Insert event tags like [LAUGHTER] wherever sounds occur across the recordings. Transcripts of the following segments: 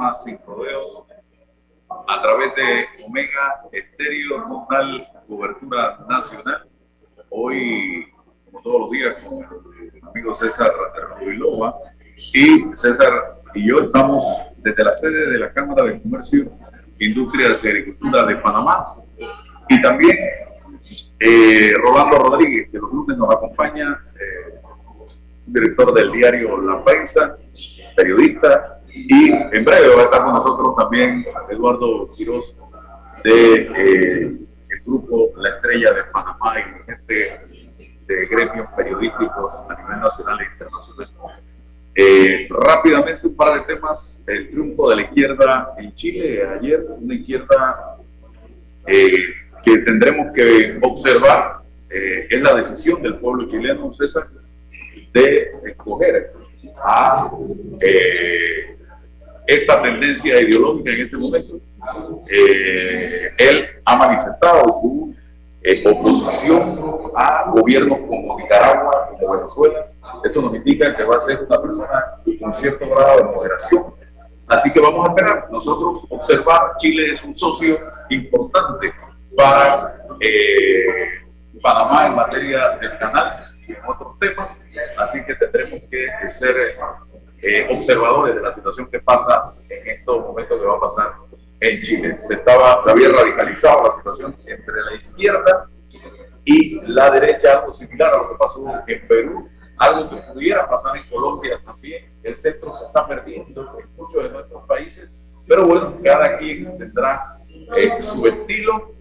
Programa Sin Rodeos a través de Omega Estéreo, total cobertura nacional. Hoy, como todos los días, con el amigo César Ruilova y César y yo estamos desde la sede de la Cámara de Comercio, Industrias y Agricultura de Panamá y también eh, Rolando Rodríguez, que los lunes nos acompaña, eh, director del diario La Prensa, periodista, y en breve va a estar con nosotros también Eduardo Quiroz de eh, el grupo La Estrella de Panamá y gente de gremios periodísticos a nivel nacional e internacional. Eh, rápidamente un par de temas. El triunfo de la izquierda en Chile ayer, una izquierda eh, que tendremos que observar, es la decisión del pueblo chileno, César, de escoger a eh, esta tendencia ideológica en este momento. Eh, él ha manifestado su eh, oposición a gobiernos como Nicaragua, como Venezuela. Esto nos indica que va a ser una persona con cierto grado de moderación. Así que vamos a esperar. Nosotros observar, Chile es un socio importante para Panamá en materia del canal y en otros temas, así que tendremos que ser eh, observadores de la situación que pasa en estos momentos que va a pasar en Chile. Se, estaba, se había radicalizado la situación entre la izquierda y la derecha, algo similar a lo que pasó en Perú, algo que pudiera pasar en Colombia también. El centro se está perdiendo en muchos de nuestros países, pero bueno, cada quien tendrá eh, su estilo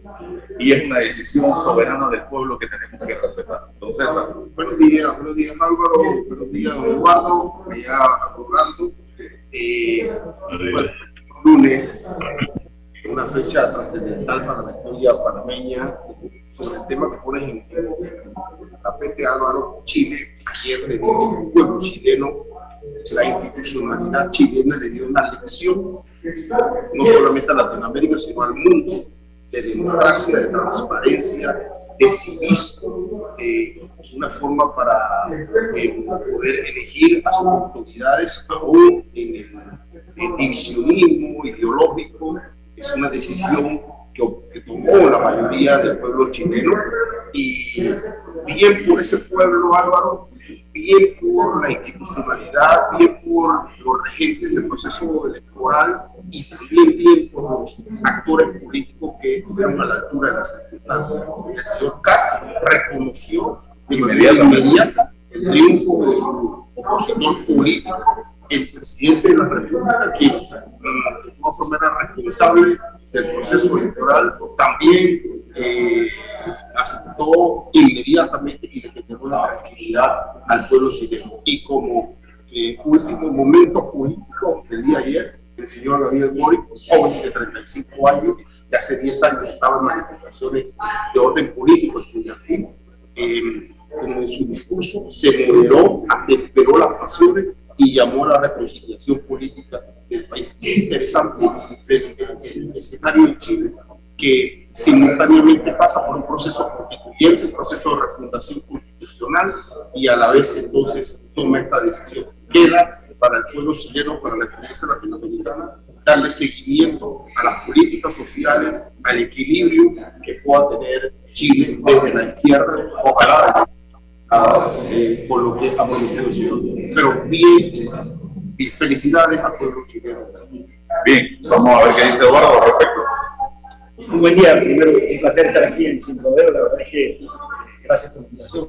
y es una decisión soberana del pueblo que tenemos que respetar. Entonces, buenos días, buenos días Álvaro, buenos días don Eduardo, allá acordando. Eh, bueno, lunes, una fecha trascendental para la historia panameña sobre el tema que pones en, en tapete Álvaro, Chile pierde el pueblo chileno, la institucionalidad chilena le dio una lección no solamente a Latinoamérica, sino al mundo, de democracia, de transparencia, de civismo, eh, una forma para eh, poder elegir a sus autoridades aún en el, divisionismo ideológico. Es una decisión que, que, tomó la mayoría del pueblo chileno y bien por ese pueblo, Álvaro, bien por la institucionalidad, bien por los agentes del proceso electoral y también bien por los actores políticos que estuvieron a la altura de las circunstancias. El señor Katz reconoció de manera inmediata el triunfo de su opositor político, el presidente de la República, que de todas formas era responsable del proceso electoral, también eh, aceptó inmediatamente y le la tranquilidad al pueblo chileno. Y como eh, último momento político del día ayer, el señor Gabriel Boric, joven de 35 años, que hace 10 años estaba en manifestaciones de orden político estudiantil, eh, como en su discurso se moderó, atemperó las pasiones y llamó a la reconciliación política del país. Qué interesante el, el, escenario en Chile, que simultáneamente pasa por un proceso constituyente, un proceso de refundación constitucional y a la vez entonces toma esta decisión. Queda para el pueblo chileno, para la experiencia latinoamericana, darle seguimiento a las políticas sociales, al equilibrio que pueda tener Chile desde la izquierda, ojalá eh, por lo que estamos diciendo. Pero bien, felicidades al pueblo chileno. Bien, vamos a ver qué dice Eduardo al respecto. Muy buen día, primero un placer estar aquí en Sin Poder, la verdad es que gracias por la invitación.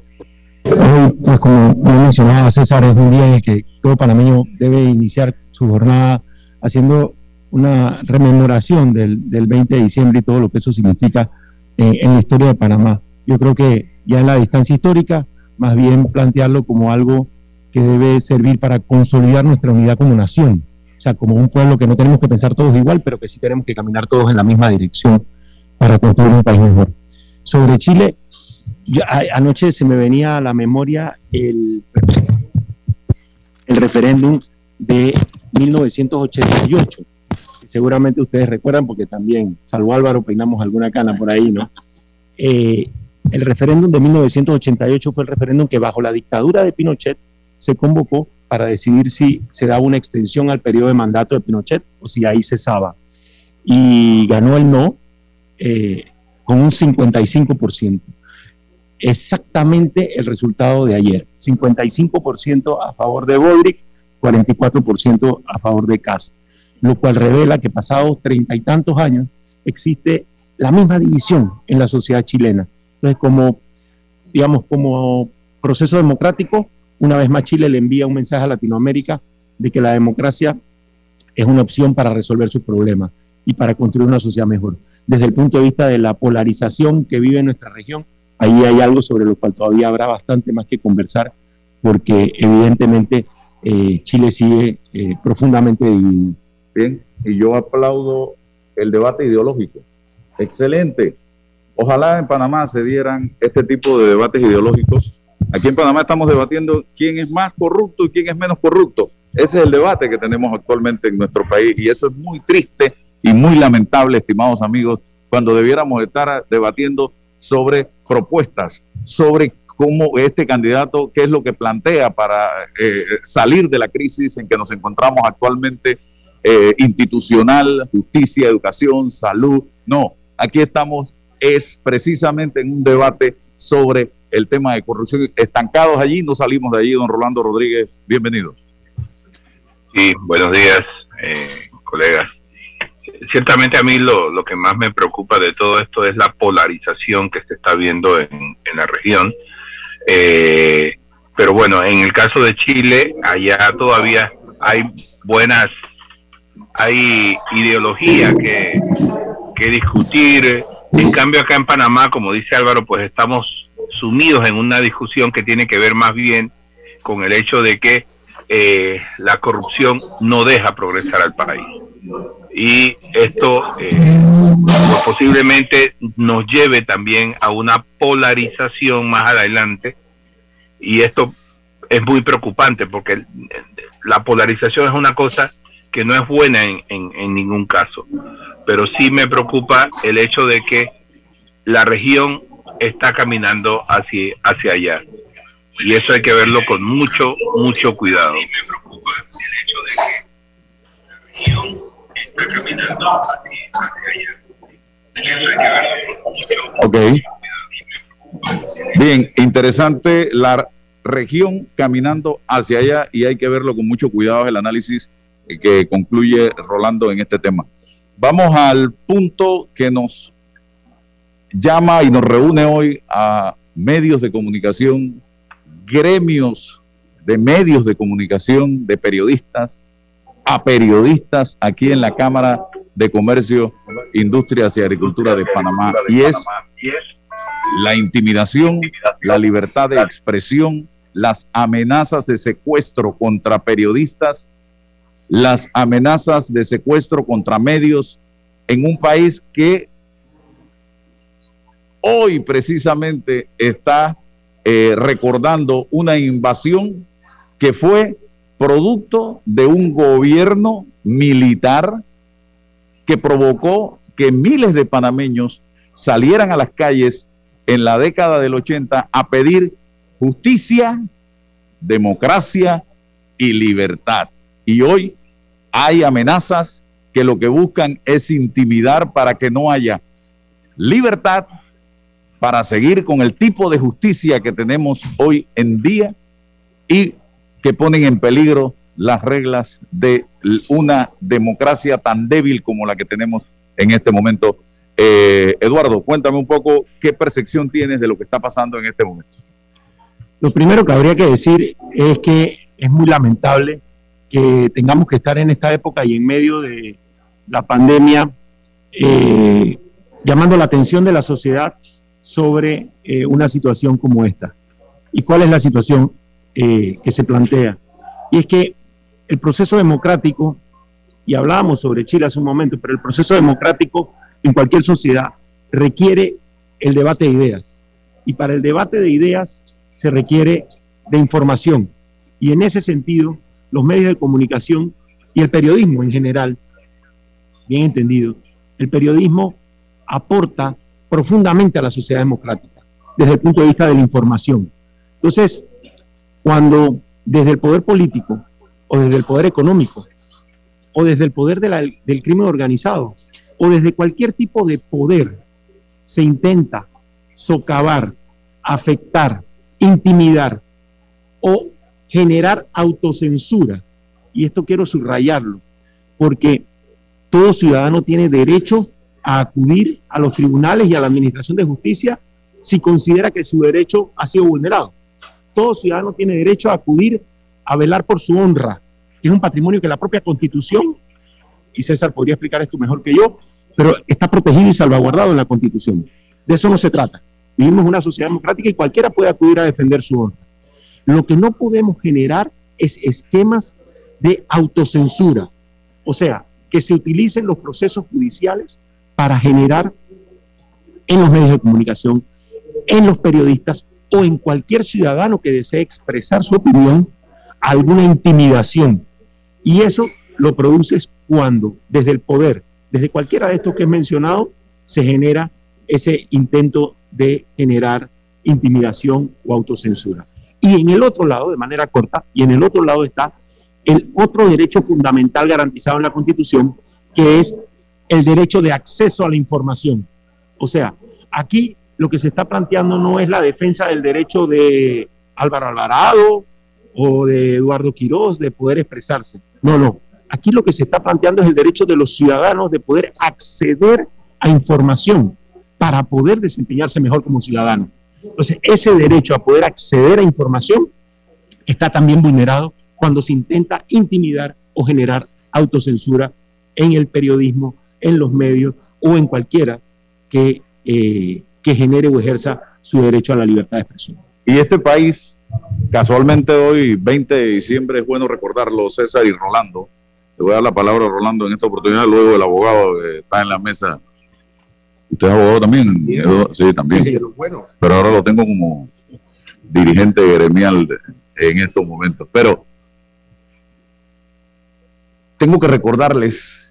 Hoy pues como mencionaba César, es un día en el que todo panameño debe iniciar su jornada haciendo una rememoración del, del 20 de diciembre y todo lo que eso significa eh, en la historia de Panamá. Yo creo que ya en la distancia histórica, más bien plantearlo como algo que debe servir para consolidar nuestra unidad como nación, o sea, como un pueblo que no tenemos que pensar todos igual, pero que sí tenemos que caminar todos en la misma dirección para construir un país mejor. Sobre Chile, anoche se me venía a la memoria el, el referéndum de 1988. Seguramente ustedes recuerdan porque también, salvo Álvaro, peinamos alguna cana por ahí, ¿no? Eh, el referéndum de 1988 fue el referéndum que bajo la dictadura de Pinochet se convocó para decidir si se daba una extensión al periodo de mandato de Pinochet o si ahí cesaba. Y ganó el no eh, con un 55%. Exactamente el resultado de ayer. 55% a favor de Bodrick, 44% a favor de Kass. Lo cual revela que pasados treinta y tantos años existe la misma división en la sociedad chilena. Entonces, como, digamos, como proceso democrático, una vez más Chile le envía un mensaje a Latinoamérica de que la democracia es una opción para resolver sus problemas y para construir una sociedad mejor. Desde el punto de vista de la polarización que vive nuestra región, ahí hay algo sobre lo cual todavía habrá bastante más que conversar, porque evidentemente eh, Chile sigue eh, profundamente dividido. Bien, y yo aplaudo el debate ideológico. Excelente. Ojalá en Panamá se dieran este tipo de debates ideológicos Aquí en Panamá estamos debatiendo quién es más corrupto y quién es menos corrupto. Ese es el debate que tenemos actualmente en nuestro país y eso es muy triste y muy lamentable, estimados amigos, cuando debiéramos estar debatiendo sobre propuestas, sobre cómo este candidato, qué es lo que plantea para eh, salir de la crisis en que nos encontramos actualmente, eh, institucional, justicia, educación, salud. No, aquí estamos, es precisamente en un debate sobre el tema de corrupción. Estancados allí, no salimos de allí, don Rolando Rodríguez. Bienvenido. Sí, buenos días, eh, colegas. Ciertamente a mí lo, lo, que más me preocupa de todo esto es la polarización que se está viendo en, en la región. Eh, pero bueno, en el caso de Chile, allá todavía hay buenas, hay ideología que, que discutir. En cambio, acá en Panamá, como dice Álvaro, pues estamos sumidos en una discusión que tiene que ver más bien con el hecho de que eh, la corrupción no deja progresar al país. Y esto eh, posiblemente nos lleve también a una polarización más adelante. Y esto es muy preocupante porque la polarización es una cosa que no es buena en, en ningún caso. Pero sí me preocupa el hecho de que la región está caminando hacia, hacia allá. Y eso hay que verlo con mucho, mucho cuidado. me preocupa el hecho de que la región está caminando hacia, allá. Y eso hay que verlo con mucho, Ok. Bien, interesante la región caminando hacia allá y hay que verlo con mucho cuidado el análisis que concluye Rolando en este tema. Vamos al punto que nos llama y nos reúne hoy a medios de comunicación, gremios de medios de comunicación, de periodistas, a periodistas aquí en la Cámara de Comercio, Industrias y Agricultura de Panamá. Y es la intimidación, la libertad de expresión, las amenazas de secuestro contra periodistas, las amenazas de secuestro contra medios en un país que hoy precisamente está eh, recordando una invasión que fue producto de un gobierno militar que provocó que miles de panameños salieran a las calles en la década del 80 a pedir justicia, democracia y libertad. Y hoy hay amenazas que lo que buscan es intimidar para que no haya libertad, para seguir con el tipo de justicia que tenemos hoy en día y que ponen en peligro las reglas de una democracia tan débil como la que tenemos en este momento. Eh, Eduardo, cuéntame un poco qué percepción tienes de lo que está pasando en este momento. Lo primero que habría que decir es que es muy lamentable que tengamos que estar en esta época y en medio de la pandemia eh, llamando la atención de la sociedad sobre eh, una situación como esta. ¿Y cuál es la situación eh, que se plantea? Y es que el proceso democrático, y hablábamos sobre Chile hace un momento, pero el proceso democrático en cualquier sociedad requiere el debate de ideas. Y para el debate de ideas se requiere de información. Y en ese sentido, los medios de comunicación y el periodismo en general, bien entendido, el periodismo aporta profundamente a la sociedad democrática desde el punto de vista de la información. Entonces, cuando desde el poder político o desde el poder económico o desde el poder del crimen organizado o desde cualquier tipo de poder se intenta socavar, afectar, intimidar o generar autocensura, y esto quiero subrayarlo, porque todo ciudadano tiene derecho a acudir a los tribunales y a la Administración de Justicia si considera que su derecho ha sido vulnerado. Todo ciudadano tiene derecho a acudir a velar por su honra, que es un patrimonio que la propia Constitución, y César podría explicar esto mejor que yo, pero está protegido y salvaguardado en la Constitución. De eso no se trata. Vivimos una sociedad democrática y cualquiera puede acudir a defender su honra. Lo que no podemos generar es esquemas de autocensura, o sea, que se utilicen los procesos judiciales para generar en los medios de comunicación, en los periodistas o en cualquier ciudadano que desee expresar su opinión alguna intimidación. Y eso lo produces cuando desde el poder, desde cualquiera de estos que he mencionado, se genera ese intento de generar intimidación o autocensura. Y en el otro lado, de manera corta, y en el otro lado está el otro derecho fundamental garantizado en la Constitución, que es el derecho de acceso a la información. O sea, aquí lo que se está planteando no es la defensa del derecho de Álvaro Alvarado o de Eduardo Quiroz de poder expresarse. No, no. Aquí lo que se está planteando es el derecho de los ciudadanos de poder acceder a información para poder desempeñarse mejor como ciudadano. Entonces, ese derecho a poder acceder a información está también vulnerado cuando se intenta intimidar o generar autocensura en el periodismo en los medios o en cualquiera que, eh, que genere o ejerza su derecho a la libertad de expresión. Y este país, casualmente hoy, 20 de diciembre, es bueno recordarlo, César y Rolando. Le voy a dar la palabra a Rolando en esta oportunidad, luego el abogado que está en la mesa. ¿Usted es abogado también? Sí, también. Sí, bueno. Pero ahora lo tengo como dirigente gremial en estos momentos. Pero tengo que recordarles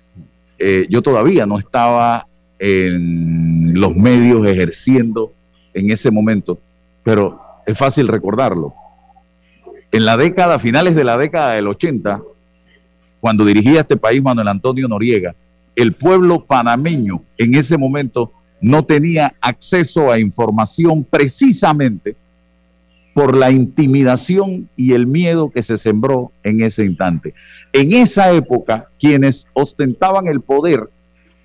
eh, yo todavía no estaba en los medios ejerciendo en ese momento, pero es fácil recordarlo. En la década, finales de la década del 80, cuando dirigía este país Manuel Antonio Noriega, el pueblo panameño en ese momento no tenía acceso a información precisamente por la intimidación y el miedo que se sembró en ese instante. En esa época, quienes ostentaban el poder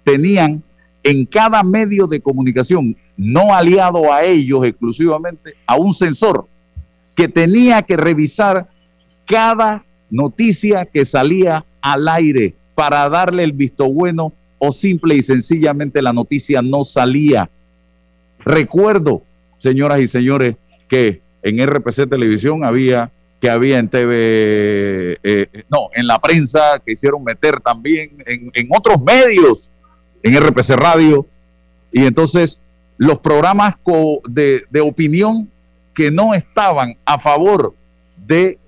tenían en cada medio de comunicación, no aliado a ellos exclusivamente, a un censor que tenía que revisar cada noticia que salía al aire para darle el visto bueno o simple y sencillamente la noticia no salía. Recuerdo, señoras y señores, que en RPC Televisión había, que había en TV, eh, no, en la prensa, que hicieron meter también, en, otros medios, en RPC Radio. Y entonces los programas de, de opinión que no estaban a favor de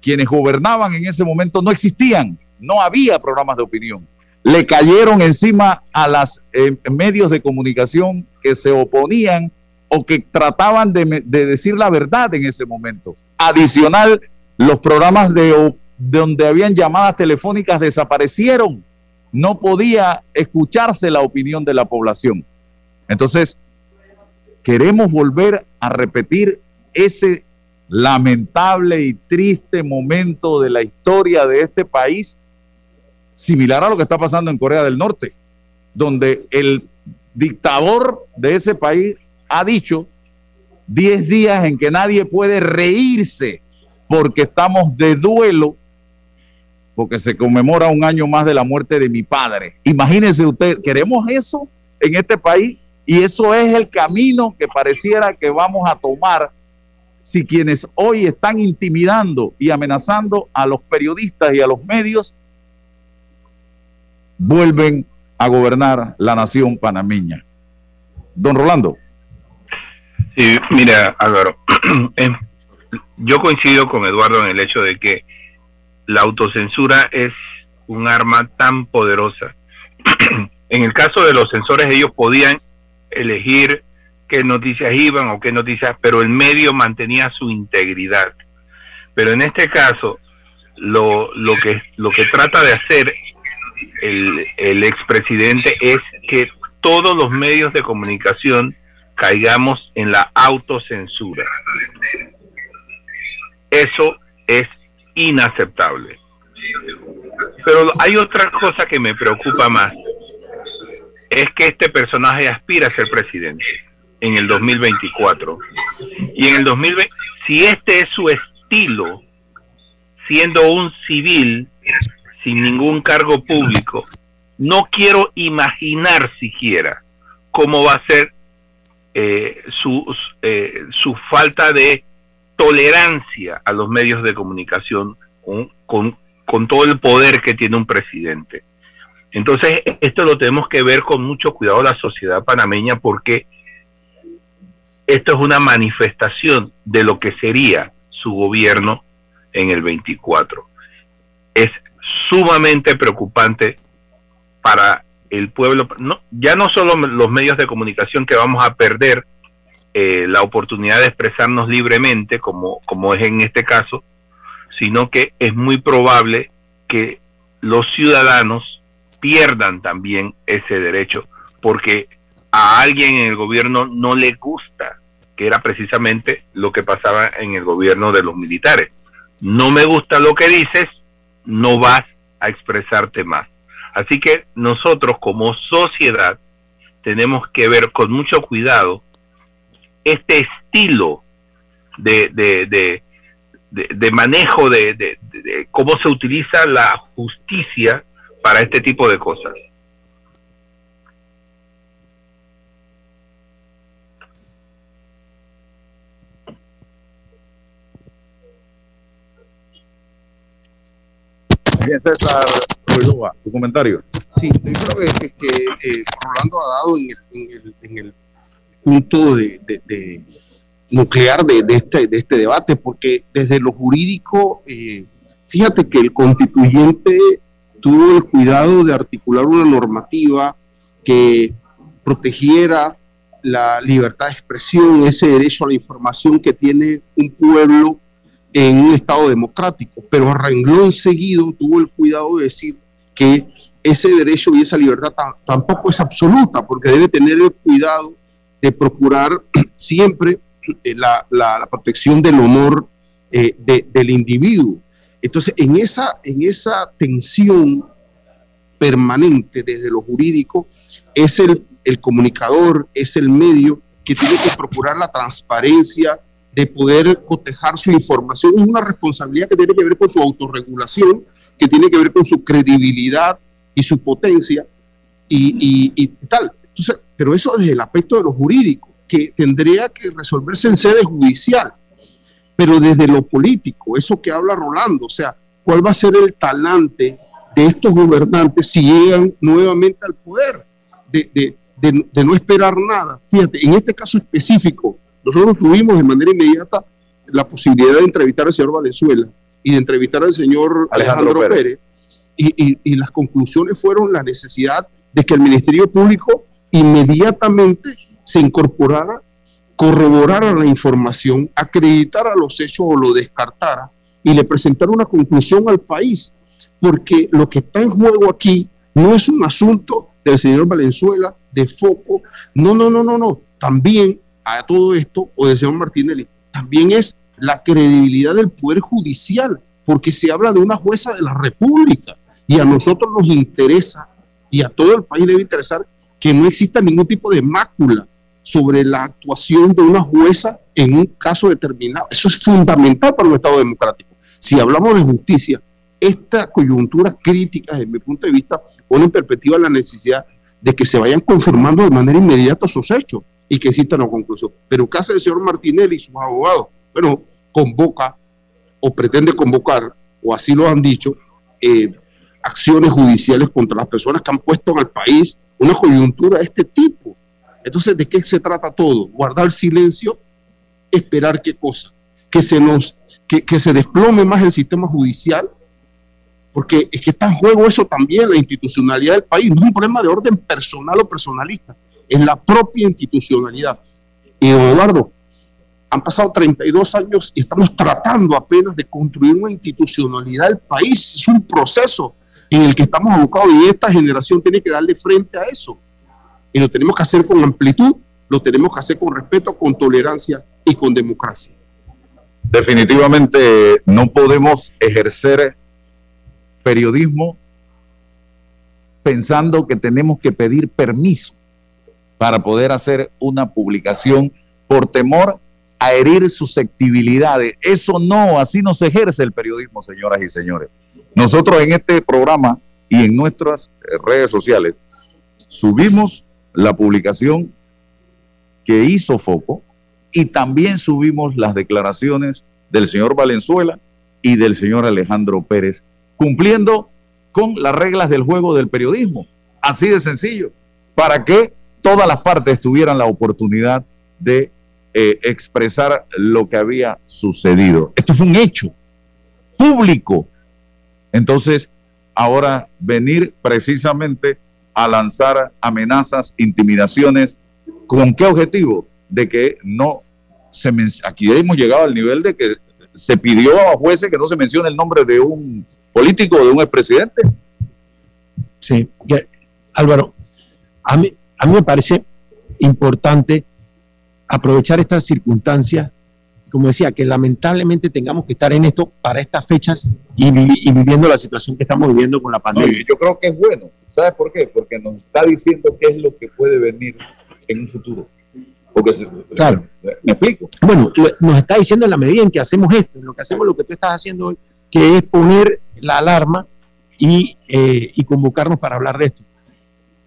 quienes gobernaban en ese momento no existían, no había programas de opinión. Le cayeron encima a los eh, medios de comunicación que se oponían o que trataban de, decir la verdad en ese momento. Adicional, los programas de, donde habían llamadas telefónicas desaparecieron. No podía escucharse la opinión de la población. Entonces, queremos volver a repetir ese lamentable y triste momento de la historia de este país, similar a lo que está pasando en Corea del Norte, donde el dictador de ese país ha dicho 10 días en que nadie puede reírse porque estamos de duelo, porque se conmemora un año más de la muerte de mi padre. Imagínense usted, ¿queremos eso en este país? Y eso es el camino que pareciera que vamos a tomar si quienes hoy están intimidando y amenazando a los periodistas y a los medios vuelven a gobernar la nación panameña. Don Rolando. Sí, mira, Álvaro, [CLEARS THROAT] eh, yo coincido con Eduardo en el hecho de que la autocensura es un arma tan poderosa. [CLEARS THROAT] en el caso de los censores, ellos podían elegir qué noticias iban o qué noticias, pero el medio mantenía su integridad. Pero en este caso, lo, lo, que, lo que trata de hacer el, el expresidente es que todos los medios de comunicación caigamos en la autocensura. Eso es inaceptable. Pero hay otra cosa que me preocupa más. Es que este personaje aspira a ser presidente en el 2024. Y en el 2020, si este es su estilo, siendo un civil sin ningún cargo público, no quiero imaginar siquiera cómo va a ser eh, su, eh, su falta de tolerancia a los medios de comunicación con, con todo el poder que tiene un presidente. Entonces, esto lo tenemos que ver con mucho cuidado la sociedad panameña porque esto es una manifestación de lo que sería su gobierno en el 24. Es sumamente preocupante para el pueblo, no, ya no solo los medios de comunicación que vamos a perder eh, la oportunidad de expresarnos libremente, como, como es en este caso, sino que es muy probable que los ciudadanos pierdan también ese derecho, porque a alguien en el gobierno no le gusta, que era precisamente lo que pasaba en el gobierno de los militares. No me gusta lo que dices, no vas a expresarte más. Así que nosotros como sociedad tenemos que ver con mucho cuidado este estilo de, de, de manejo de, cómo se utiliza la justicia para este tipo de cosas. Bien, César tu comentario. Sí, yo creo que, que, eh, Rolando ha dado en el, en el, punto de, de, nuclear de, este, de este debate, porque desde lo jurídico, eh, fíjate que el constituyente tuvo el cuidado de articular una normativa que protegiera la libertad de expresión, ese derecho a la información que tiene un pueblo en un Estado democrático, pero a renglón seguido tuvo el cuidado de decir que ese derecho y esa libertad tampoco es absoluta, porque debe tener el cuidado de procurar [CLEARS THROAT] siempre eh, la, protección del honor eh, del individuo. Entonces, en esa, en esa tensión permanente desde lo jurídico, es el comunicador, es el medio que tiene que procurar la transparencia, de poder cotejar su información. Es una responsabilidad que tiene que ver con su autorregulación, que tiene que ver con su credibilidad y su potencia y, y, tal. Entonces, pero eso desde el aspecto de lo jurídico, que tendría que resolverse en sede judicial, pero desde lo político, eso que habla Rolando, o sea, ¿cuál va a ser el talante de estos gobernantes si llegan nuevamente al poder? De, de, de, de no esperar nada. Fíjate, en este caso específico, nosotros tuvimos de manera inmediata la posibilidad de entrevistar al señor Valenzuela y de entrevistar al señor Alejandro, Pérez, y, las conclusiones fueron la necesidad de que el Ministerio Público inmediatamente se incorporara, corroborara la información, acreditara los hechos o lo descartara y le presentara una conclusión al país, porque lo que está en juego aquí no es un asunto del señor Valenzuela, de foco, no, no, no, no, no, también a todo esto, o del señor Martínez, también es la credibilidad del Poder Judicial, porque se habla de una jueza de la República y a nosotros nos interesa y a todo el país debe interesar que no exista ningún tipo de mácula sobre la actuación de una jueza en un caso determinado. Eso es fundamental para un Estado democrático. Si hablamos de justicia, esta coyuntura crítica, desde mi punto de vista, pone en perspectiva la necesidad de que se vayan confirmando de manera inmediata esos hechos y que exista una conclusión. Pero ¿qué hace el señor Martinelli y sus abogados? Bueno, convoca o pretende convocar, o así lo han dicho, eh, acciones judiciales contra las personas que han puesto en el país una coyuntura de este tipo. Entonces, ¿de qué se trata todo? Guardar silencio, esperar qué cosa? Que se nos, que, que se desplome más el sistema judicial, porque es que está en juego eso también, la institucionalidad del país. No es un problema de orden personal o personalista, es la propia institucionalidad. Y Eduardo, han pasado 32 años y estamos tratando apenas de construir una institucionalidad del país. Es un proceso en el que estamos abocados y esta generación tiene que darle frente a eso. Y lo tenemos que hacer con amplitud, lo tenemos que hacer con respeto, con tolerancia y con democracia. Definitivamente no podemos ejercer periodismo pensando que tenemos que pedir permiso para poder hacer una publicación por temor a herir susceptibilidades. Eso no, así no se ejerce el periodismo, señoras y señores. Nosotros en este programa y en nuestras eh, redes sociales subimos la publicación que hizo Foco y también subimos las declaraciones del señor Valenzuela y del señor Alejandro Pérez cumpliendo con las reglas del juego del periodismo. Así de sencillo, para que todas las partes tuvieran la oportunidad de eh, expresar lo que había sucedido. Esto fue un hecho público. Entonces, ahora venir precisamente a lanzar amenazas, intimidaciones, ¿con qué objetivo? De que no se aquí hemos llegado al nivel de que se pidió a jueces que no se mencione el nombre de un político o de un expresidente. Sí, Álvaro, a mí, a mí me parece importante aprovechar estas circunstancias, como decía, que lamentablemente tengamos que estar en esto para estas fechas y, viviendo la situación que estamos viviendo con la pandemia. yo creo que es bueno. ¿Sabes por qué? Porque nos está diciendo qué es lo que puede venir en un futuro. Porque claro. ¿Me explico? Bueno, nos está diciendo en la medida en que hacemos esto, en lo que hacemos lo que tú estás haciendo hoy, que es poner la alarma y, eh, y convocarnos para hablar de esto.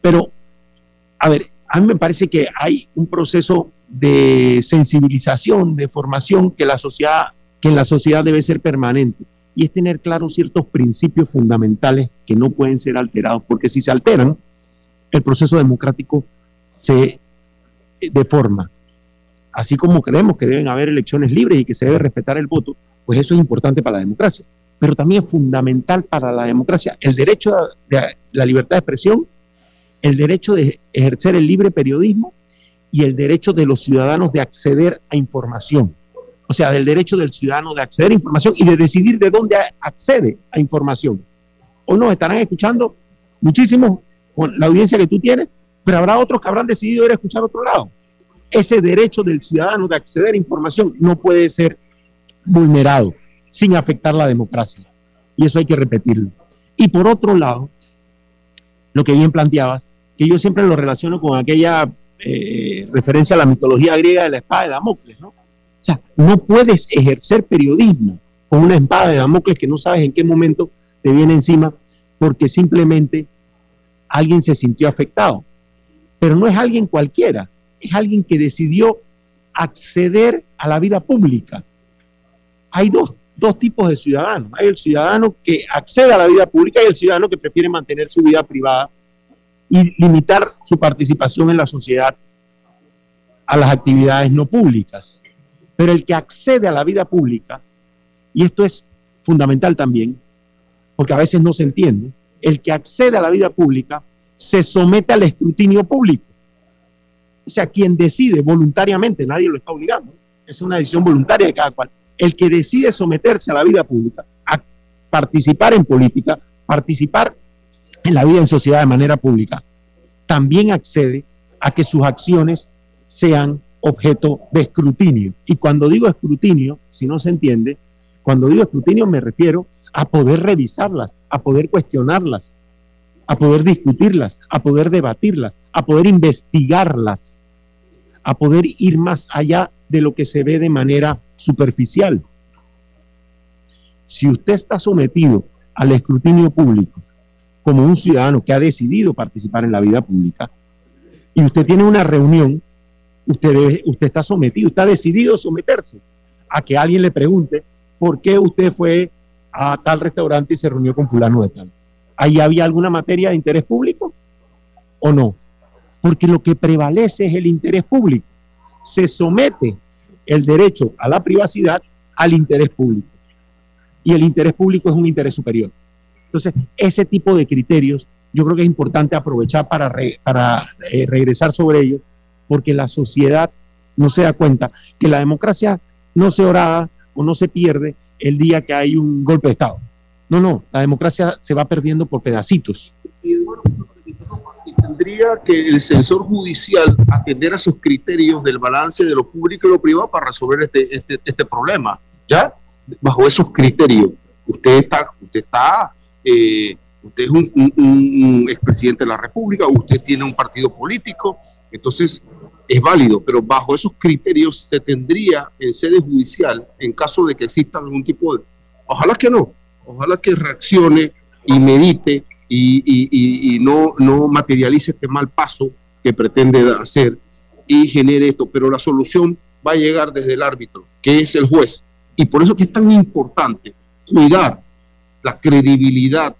Pero, a ver, a mí me parece que hay un proceso de sensibilización, de formación que la sociedad, que en la sociedad debe ser permanente y es tener claros ciertos principios fundamentales que no pueden ser alterados, porque si se alteran, el proceso democrático se deforma. Así como creemos que deben haber elecciones libres y que se debe respetar el voto, pues eso es importante para la democracia. Pero también es fundamental para la democracia el derecho de la libertad de expresión, el derecho de ejercer el libre periodismo y el derecho de los ciudadanos de acceder a información. O sea, del derecho del ciudadano de acceder a información y de decidir de dónde accede a información. Hoy nos estarán escuchando muchísimos con la audiencia que tú tienes, pero habrá otros que habrán decidido ir a escuchar otro lado. Ese derecho del ciudadano de acceder a información no puede ser vulnerado sin afectar la democracia. Y eso hay que repetirlo. Y por otro lado, lo que bien planteabas, que yo siempre lo relaciono con aquella eh, referencia a la mitología griega de la espada de Damocles, ¿no? O sea, no puedes ejercer periodismo con una espada de Damocles que no sabes en qué momento te viene encima porque simplemente alguien se sintió afectado. Pero no es alguien cualquiera, es alguien que decidió acceder a la vida pública. Hay dos, dos tipos de ciudadanos. Hay el ciudadano que accede a la vida pública y el ciudadano que prefiere mantener su vida privada y limitar su participación en la sociedad a las actividades no públicas. Pero el que accede a la vida pública, y esto es fundamental también, porque a veces no se entiende, el que accede a la vida pública se somete al escrutinio público. O sea, quien decide voluntariamente, nadie lo está obligando, es una decisión voluntaria de cada cual. El que decide someterse a la vida pública, a participar en política, participar en la vida en sociedad de manera pública, también accede a que sus acciones sean objeto de escrutinio. Y cuando digo escrutinio, si no se entiende, cuando digo escrutinio me refiero a poder revisarlas, a poder cuestionarlas, a poder discutirlas, a poder debatirlas, a poder investigarlas, a poder ir más allá de lo que se ve de manera superficial. Si usted está sometido al escrutinio público como un ciudadano que ha decidido participar en la vida pública y usted tiene una reunión, usted, está sometido, está decidido someterse a que alguien le pregunte por qué usted fue a tal restaurante y se reunió con fulano de tal. ¿Ahí había alguna materia de interés público o no? Porque lo que prevalece es el interés público. Se somete el derecho a la privacidad al interés público. Y el interés público es un interés superior. Entonces, ese tipo de criterios yo creo que es importante aprovechar para, eh, regresar sobre ellos, porque la sociedad no se da cuenta que la democracia no se orada o no se pierde el día que hay un golpe de Estado. No, no, la democracia se va perdiendo por pedacitos. tendría que el censor judicial atender a esos criterios del balance de lo público y lo privado para resolver este, este, este problema. ¿Ya? Bajo esos criterios. Usted está, usted está, eh, usted es un, un, un expresidente de la República, usted tiene un partido político, entonces es válido, pero bajo esos criterios se tendría en sede judicial, en caso de que exista algún tipo de... Ojalá que no, ojalá que reaccione y medite y, y, no, no materialice este mal paso que pretende hacer y genere esto, pero la solución va a llegar desde el árbitro, que es el juez. Y por eso que es tan importante cuidar la credibilidad,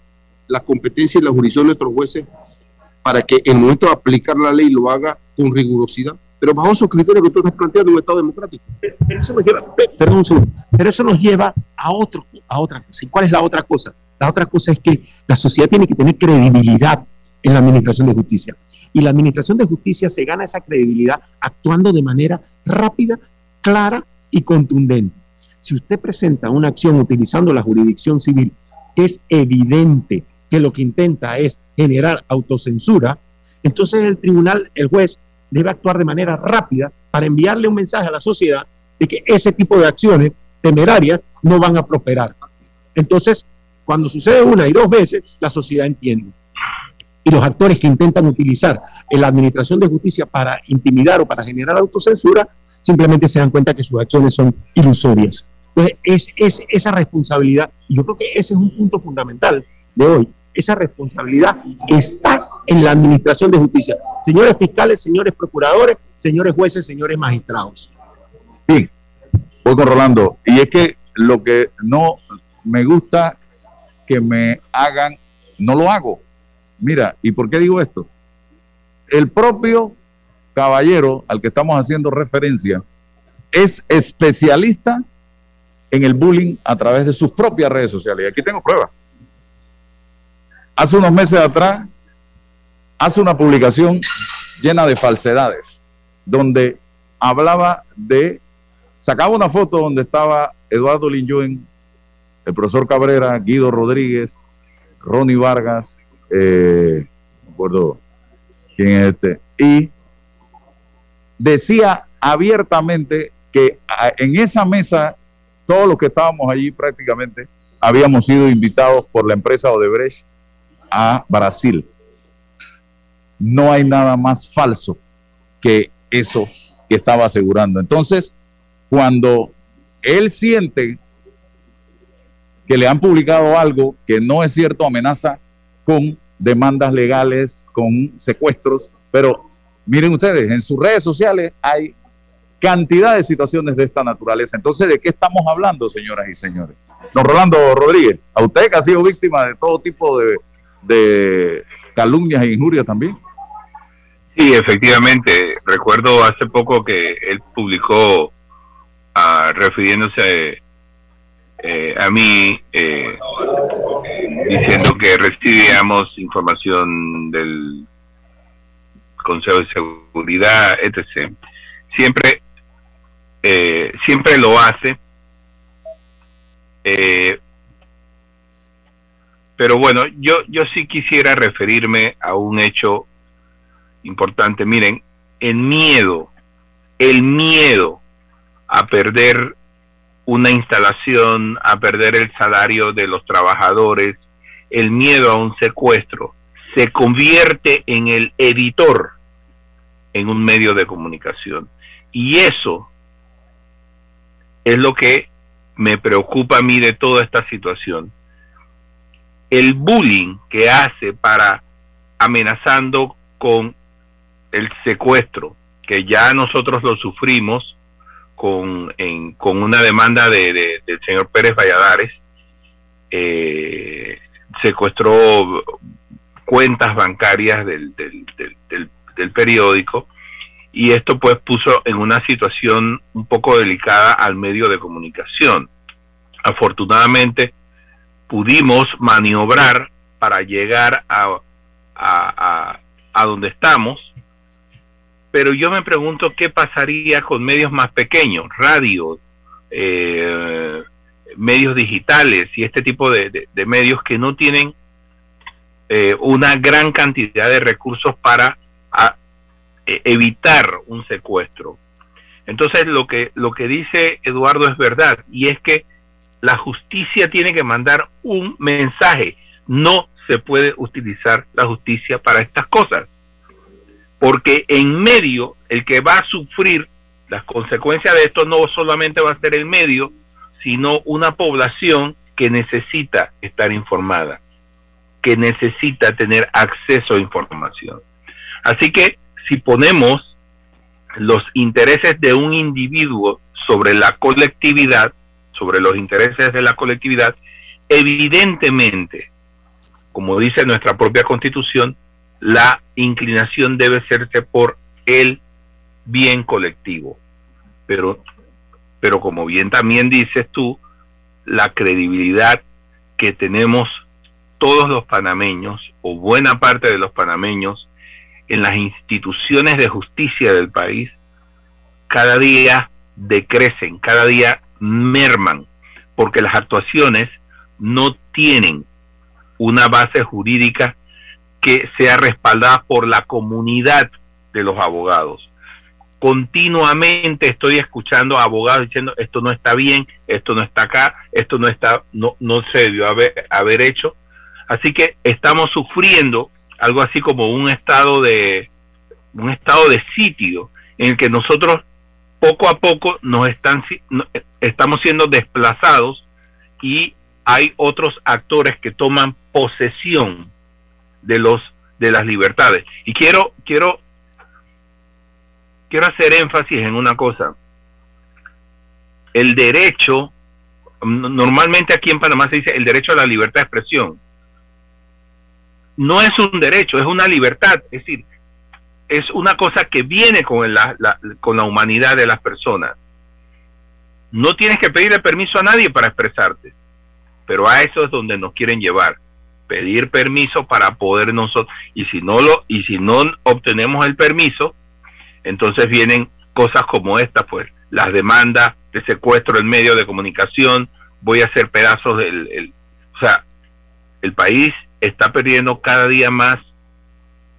la competencia y la jurisdicción de nuestros jueces para que en el momento de aplicar la ley lo haga con rigurosidad, pero bajo esos criterios que tú estás planteando en un Estado democrático. Pero eso nos lleva, perdón pero eso nos lleva a, otro, a otra cosa. ¿Y cuál es la otra cosa? La otra cosa es que la sociedad tiene que tener credibilidad en la administración de justicia. Y la administración de justicia se gana esa credibilidad actuando de manera rápida, clara y contundente. Si usted presenta una acción utilizando la jurisdicción civil, que es evidente que lo que intenta es generar autocensura, entonces el tribunal, el juez, debe actuar de manera rápida para enviarle un mensaje a la sociedad de que ese tipo de acciones temerarias no van a prosperar. Entonces, cuando sucede una y dos veces, la sociedad entiende. Y los actores que intentan utilizar la administración de justicia para intimidar o para generar autocensura, simplemente se dan cuenta que sus acciones son ilusorias. Entonces, es, es esa responsabilidad, y yo creo que ese es un punto fundamental de hoy, esa responsabilidad está en la administración de justicia. Señores fiscales, señores procuradores, señores jueces, señores magistrados. Bien, voy con Rolando. Y es que lo que no me gusta que me hagan, no lo hago. Mira, ¿y por qué digo esto? El propio caballero al que estamos haciendo referencia es especialista en el bullying a través de sus propias redes sociales. Y aquí tengo pruebas hace unos meses atrás, hace una publicación llena de falsedades, donde hablaba de, sacaba una foto donde estaba Eduardo Linjuen, el profesor Cabrera, Guido Rodríguez, Ronnie Vargas, eh, no recuerdo quién es este, y decía abiertamente que en esa mesa, todos los que estábamos allí prácticamente, habíamos sido invitados por la empresa Odebrecht a Brasil. No hay nada más falso que eso que estaba asegurando. Entonces, cuando él siente que le han publicado algo que no es cierto, amenaza con demandas legales, con secuestros, pero miren ustedes, en sus redes sociales hay cantidad de situaciones de esta naturaleza. Entonces, ¿de qué estamos hablando, señoras y señores? Don Rolando Rodríguez, a usted que ha sido víctima de todo tipo de de calumnias e injurias también. Sí, efectivamente. Recuerdo hace poco que él publicó, ah, refiriéndose eh, a mí, eh, diciendo que recibíamos información del Consejo de Seguridad, etc. Siempre, eh, siempre lo hace. Eh, pero bueno, yo, yo sí quisiera referirme a un hecho importante. Miren, el miedo, el miedo a perder una instalación, a perder el salario de los trabajadores, el miedo a un secuestro, se convierte en el editor en un medio de comunicación. Y eso es lo que me preocupa a mí de toda esta situación. El bullying que hace para amenazando con el secuestro, que ya nosotros lo sufrimos con, con una demanda de, del señor Pérez Valladares, eh, secuestró cuentas bancarias del, del, del, periódico y esto pues puso en una situación un poco delicada al medio de comunicación. Afortunadamente pudimos maniobrar para llegar a, a, a, donde estamos, pero yo me pregunto qué pasaría con medios más pequeños, radio, eh, medios digitales y este tipo de, medios que no tienen eh, una gran cantidad de recursos para evitar un secuestro. Entonces lo que, lo que dice Eduardo es verdad y es que la justicia tiene que mandar un mensaje. No se puede utilizar la justicia para estas cosas. Porque en medio, el que va a sufrir las consecuencias de esto no solamente va a ser el medio, sino una población que necesita estar informada, que necesita tener acceso a información. Así que si ponemos los intereses de un individuo sobre la colectividad, sobre los intereses de la colectividad, evidentemente, como dice nuestra propia constitución, la inclinación debe serse por el bien colectivo. Pero pero como bien también dices tú, la credibilidad que tenemos todos los panameños o buena parte de los panameños en las instituciones de justicia del país cada día decrecen, cada día merman, porque las actuaciones no tienen una base jurídica que sea respaldada por la comunidad de los abogados continuamente estoy escuchando a abogados diciendo esto no está bien, esto no está acá, esto no está, no, no se debió haber, haber hecho. Así que estamos sufriendo algo así como un estado de un estado de sitio en el que nosotros poco a poco nos están estamos siendo desplazados y hay otros actores que toman posesión de los de las libertades. Y quiero quiero quiero hacer énfasis en una cosa. El derecho, normalmente aquí en Panamá se dice el derecho a la libertad de expresión. No es un derecho, es una libertad. Es decir, es una cosa que viene con la, con la humanidad de las personas. No tienes que pedirle permiso a nadie para expresarte, pero a eso es donde nos quieren llevar. Pedir permiso para poder nosotros, y si no lo, y si no obtenemos el permiso, entonces vienen cosas como esta, pues, las demandas de secuestro en medio de comunicación, voy a hacer pedazos del... o sea, el país está perdiendo cada día más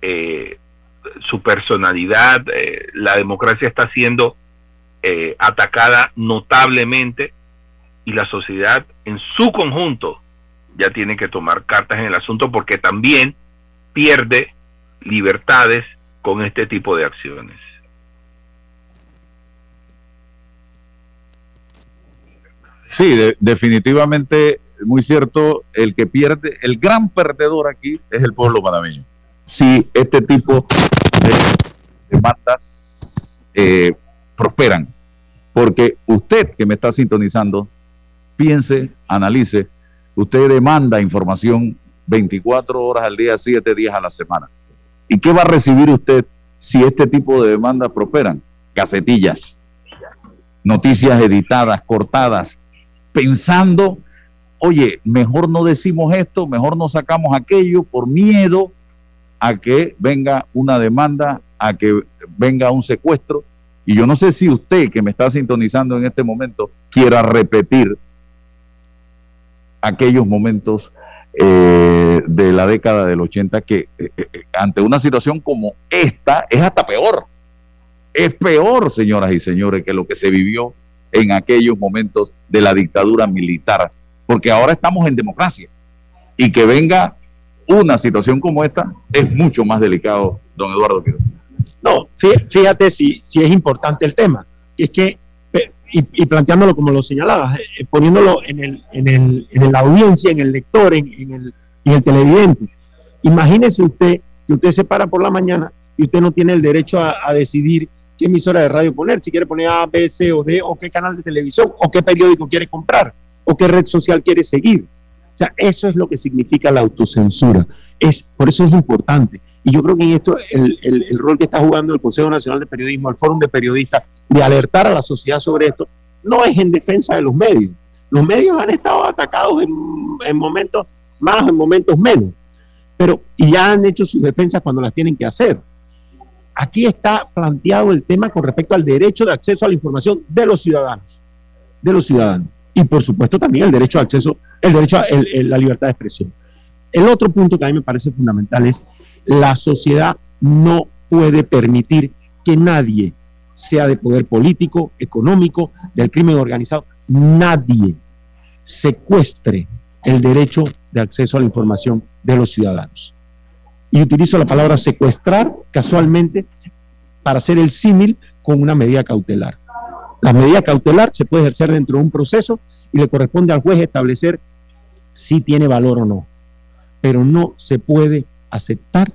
eh, su personalidad, eh, la democracia está siendo eh, atacada notablemente y la sociedad en su conjunto ya tiene que tomar cartas en el asunto porque también pierde libertades con este tipo de acciones. Sí, definitivamente, muy cierto, el que pierde, el gran perdedor aquí es el pueblo panameño. Si este tipo de demandas eh, prosperan, porque usted que me está sintonizando, piense, analice, usted demanda información 24 horas al día, 7 días a la semana. ¿Y qué va a recibir usted si este tipo de demandas prosperan? Casetillas, noticias editadas, cortadas, pensando, oye, mejor no decimos esto, mejor no sacamos aquello por miedo a que venga una demanda, a que venga un secuestro. Y yo no sé si usted que me está sintonizando en este momento quiera repetir aquellos momentos eh, de la década del 80 que eh, eh, ante una situación como esta es hasta peor. Es peor, señoras y señores, que lo que se vivió en aquellos momentos de la dictadura militar, porque ahora estamos en democracia y que venga una situación como esta es mucho más delicado, don Eduardo No, fíjate si, si es importante el tema. Es que y, planteándolo como lo señalabas, eh, poniéndolo en, el, en, el, en la audiencia, en el lector, en, en, el, en el televidente. Imagínese usted que usted se para por la mañana y usted no tiene el derecho a, a decidir qué emisora de radio poner, si quiere poner A, B, C o D, o qué canal de televisión, o qué periódico quiere comprar, o qué red social quiere seguir. O sea, eso es lo que significa la autocensura. Es, por eso es importante. Y yo creo que en esto el, el, rol que está jugando el Consejo Nacional de Periodismo, el Fórum de Periodistas, de alertar a la sociedad sobre esto, no es en defensa de los medios. Los medios han estado atacados en, en momentos más, en momentos menos. Pero, y ya han hecho sus defensas cuando las tienen que hacer. Aquí está planteado el tema con respecto al derecho de acceso a la información de los ciudadanos, de los ciudadanos. Y por supuesto también el derecho a acceso, el derecho a la libertad de expresión. El otro punto que a mí me parece fundamental es la sociedad no puede permitir que nadie sea de poder político, económico, del crimen organizado, nadie secuestre el derecho de acceso a la información de los ciudadanos y utilizo la palabra secuestrar casualmente para hacer el símil con una medida cautelar. La medida cautelar se puede ejercer dentro de un proceso y le corresponde al juez establecer si tiene valor o no. Pero no se puede aceptar,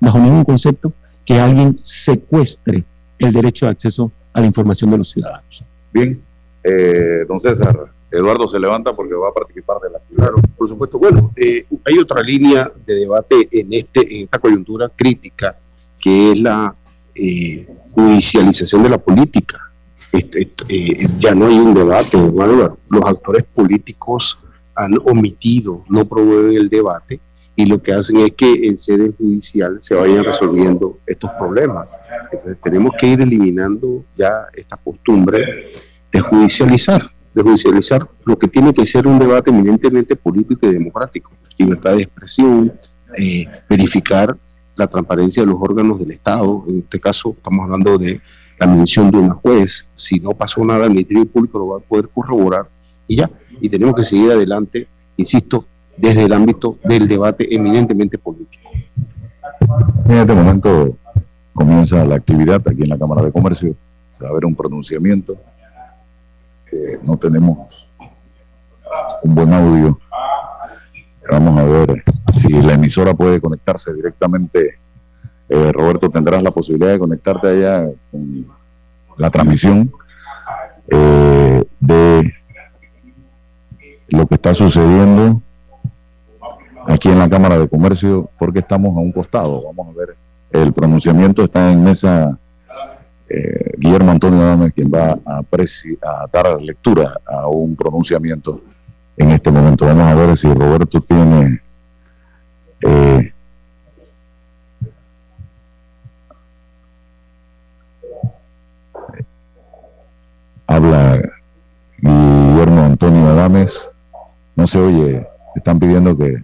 bajo ningún concepto, que alguien secuestre el derecho de acceso a la información de los ciudadanos. Bien, eh, don César, Eduardo se levanta porque va a participar de la actividad. Claro, por supuesto. Bueno, eh, hay otra línea de debate en, este, en esta coyuntura crítica, que es la eh, judicialización de la política. Este, eh, ya no hay un debate, los actores políticos han omitido, no promueven el debate y lo que hacen es que en sede judicial se vayan resolviendo estos problemas. Entonces tenemos que ir eliminando ya esta costumbre de judicializar de judicializar lo que tiene que ser un debate eminentemente político y democrático. Libertad de expresión, eh, verificar la transparencia de los órganos del Estado. En este caso estamos hablando de la mención de una juez. Si no pasó nada, el Ministerio Público lo va a poder corroborar y ya. Y tenemos que seguir adelante, insisto, desde el ámbito del debate eminentemente político. En este momento comienza la actividad aquí en la Cámara de Comercio. Se va a ver un pronunciamiento no tenemos un buen audio. Vamos a ver si la emisora puede conectarse directamente. Eh, Roberto, tendrás la posibilidad de conectarte allá con la transmisión eh, de lo que está sucediendo aquí en la Cámara de Comercio, porque estamos a un costado. Vamos a ver, el pronunciamiento está en mesa eh, Guillermo Antonio Adame quien va a, a, dar lectura a un pronunciamiento en este momento. Vamos a ver si Roberto tiene habla Guillermo Antonio Adames, no se oye, están pidiendo que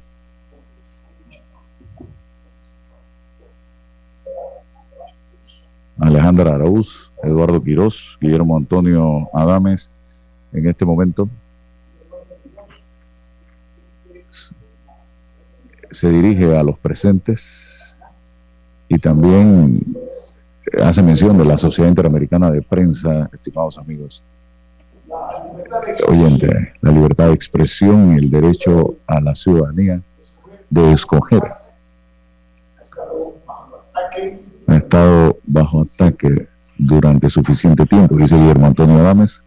Alejandra Araúz, Eduardo Quirós, Guillermo Antonio Adames, en este momento. Se dirige a los presentes y también hace mención de la Sociedad Interamericana de Prensa, estimados amigos. Oyente, la libertad de expresión y el derecho a la ciudadanía de escoger ha estado bajo ataque durante suficiente tiempo, dice Guillermo Antonio Adames.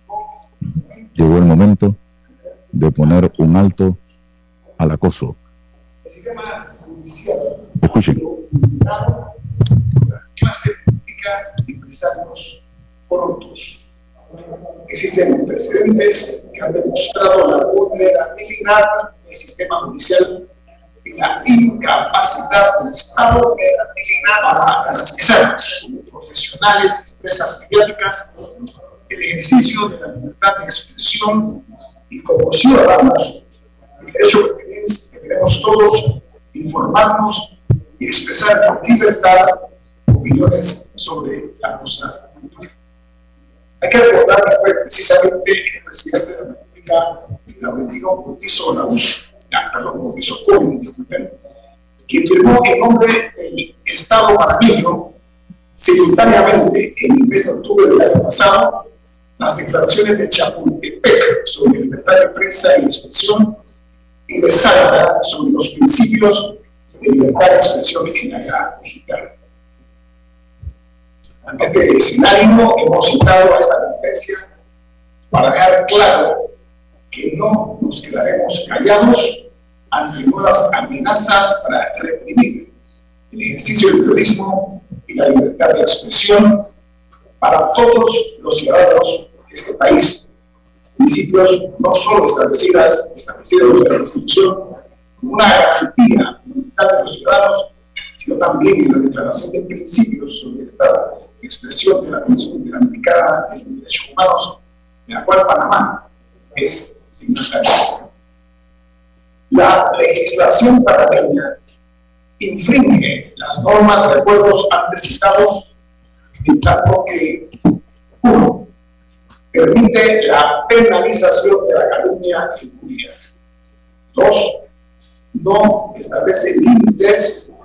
Llegó el momento de poner un alto al acoso. Escuchen. Política y empresarios corruptos. Existen precedentes que han demostrado la vulnerabilidad del sistema judicial y la incapacidad del Estado para garantizar profesionales, empresas mediáticas, el ejercicio de la libertad de expresión y como ciudadanos, el derecho que tenemos todos informarnos y expresar con libertad opiniones sobre la cosa. Hay que recordar que fue precisamente el presidente de la República, Laurentino Cortizo Laus, perdón, Cortizo disculpen, quien firmó en nombre del Estado panameño simultáneamente en el mes de octubre del año pasado las declaraciones de Chapultepec sobre libertad de prensa y expresión y de Salta sobre los principios de libertad de expresión en la era digital. Ante este escenario hemos citado a esta conferencia para dejar claro que no nos quedaremos callados ante nuevas amenazas para reprimir el ejercicio del periodismo y la libertad de expresión para todos los ciudadanos de este país. Principios no solo establecidas, establecidos en la Constitución como una garantía de los ciudadanos, sino también en la Declaración de Principios sobre de Expresión de la Comisión Interamericana de los Derechos Humanos, de la cual Panamá es signatario. La legislación panameña infringe las normas de acuerdos antes citados, en tanto que, uno, permite la penalización de la calumnia injuria. Dos, no establece límites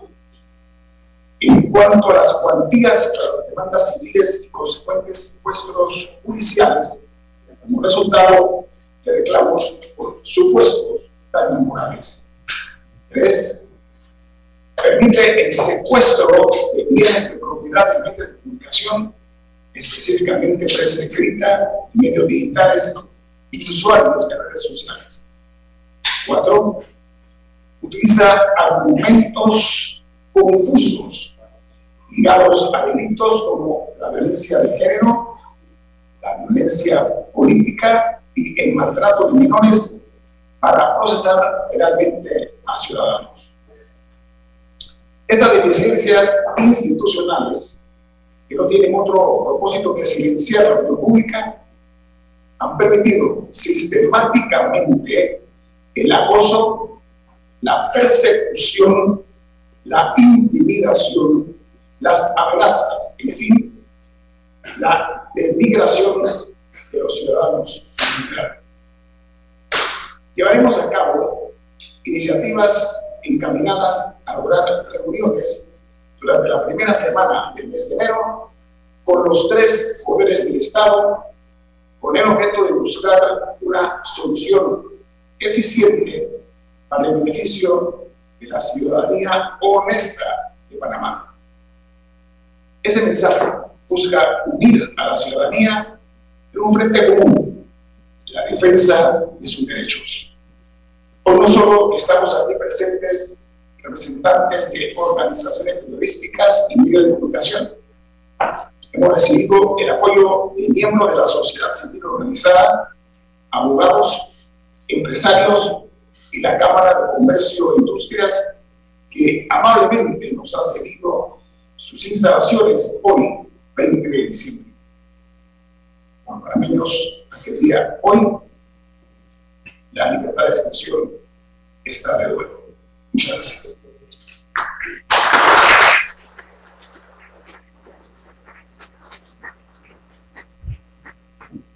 en cuanto a las cuantías para las demandas civiles y consecuentes puestos judiciales como resultado de reclamos por supuestos daños morales. Tres, permite el secuestro de bienes de propiedad de medios de comunicación, específicamente prensa escrita, medios digitales y usuarios de redes sociales. Cuatro, utiliza argumentos confusos ligados a delitos como la violencia de género, la violencia política y el maltrato de menores para procesar realmente a ciudadanos. Estas deficiencias institucionales, que no tienen otro propósito que silenciar la opinión pública, han permitido sistemáticamente el acoso, la persecución, la intimidación, las amenazas, en fin, la denigración de los ciudadanos. Llevaremos a cabo iniciativas encaminadas a lograr reuniones durante la primera semana del mes de enero con los tres poderes del Estado con el objeto de buscar una solución eficiente para el beneficio de la ciudadanía honesta de Panamá. Ese mensaje busca unir a la ciudadanía en un frente común, la defensa de sus derechos. Hoy no solo estamos aquí presentes representantes de organizaciones periodísticas y medios de comunicación, hemos recibido el apoyo de miembros de la sociedad civil organizada, abogados, empresarios y la Cámara de Comercio e Industrias, que amablemente nos ha cedido sus instalaciones hoy, 20 de diciembre. Bueno, para menos aquel día hoy, la libertad de expresión está de nuevo. Muchas gracias.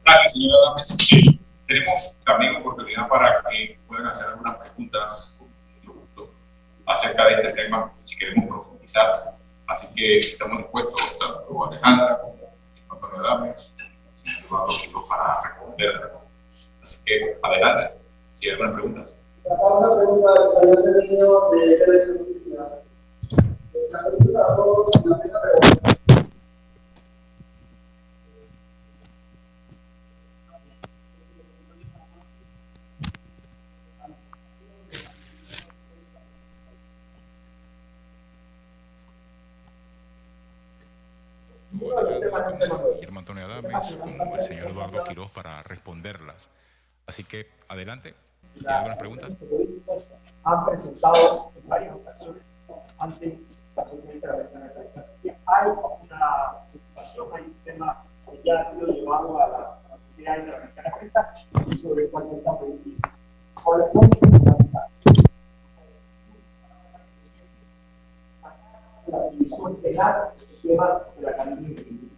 Gracias, señora Dames. Tenemos también oportunidad para que puedan hacer algunas preguntas acerca de este tema, si queremos profundizar. Así que estamos dispuestos, tanto Alejandra como Antonio Dames, para responderlas. Así que adelante, si hay algunas preguntas. Una pregunta del señor de Justicia. La pregunta, la pregunta. Guillermo Con el señor Eduardo Quiroz para responderlas. Así que, adelante. ¿Hay algunas preguntas? Han presentado en varias ocasiones ante la Interamericana de la Hay una situación, hay un tema que ya ha sido llevado a la, Sociedad Interamericana de Prensa sobre el cual está prohibido. Ahora, ¿cómo se la división penal temas de la calidad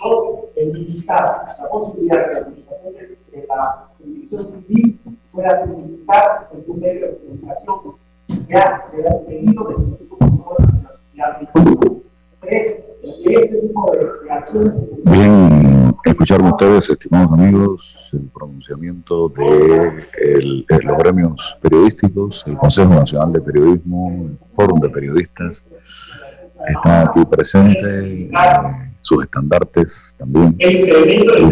no limitar la posibilidad de la administración de la jurisdicción civil pueda significar en un medio de comunicación ya se ha pedido de los tipos de la sociedad Tres, ese tipo de reacciones Bien, escuchar con ustedes, estimados amigos, el pronunciamiento de, el- de los gremios periodísticos, el Consejo Nacional de Periodismo, el Fórum de Periodistas, está aquí presente, eh, sus estandartes también, diferentes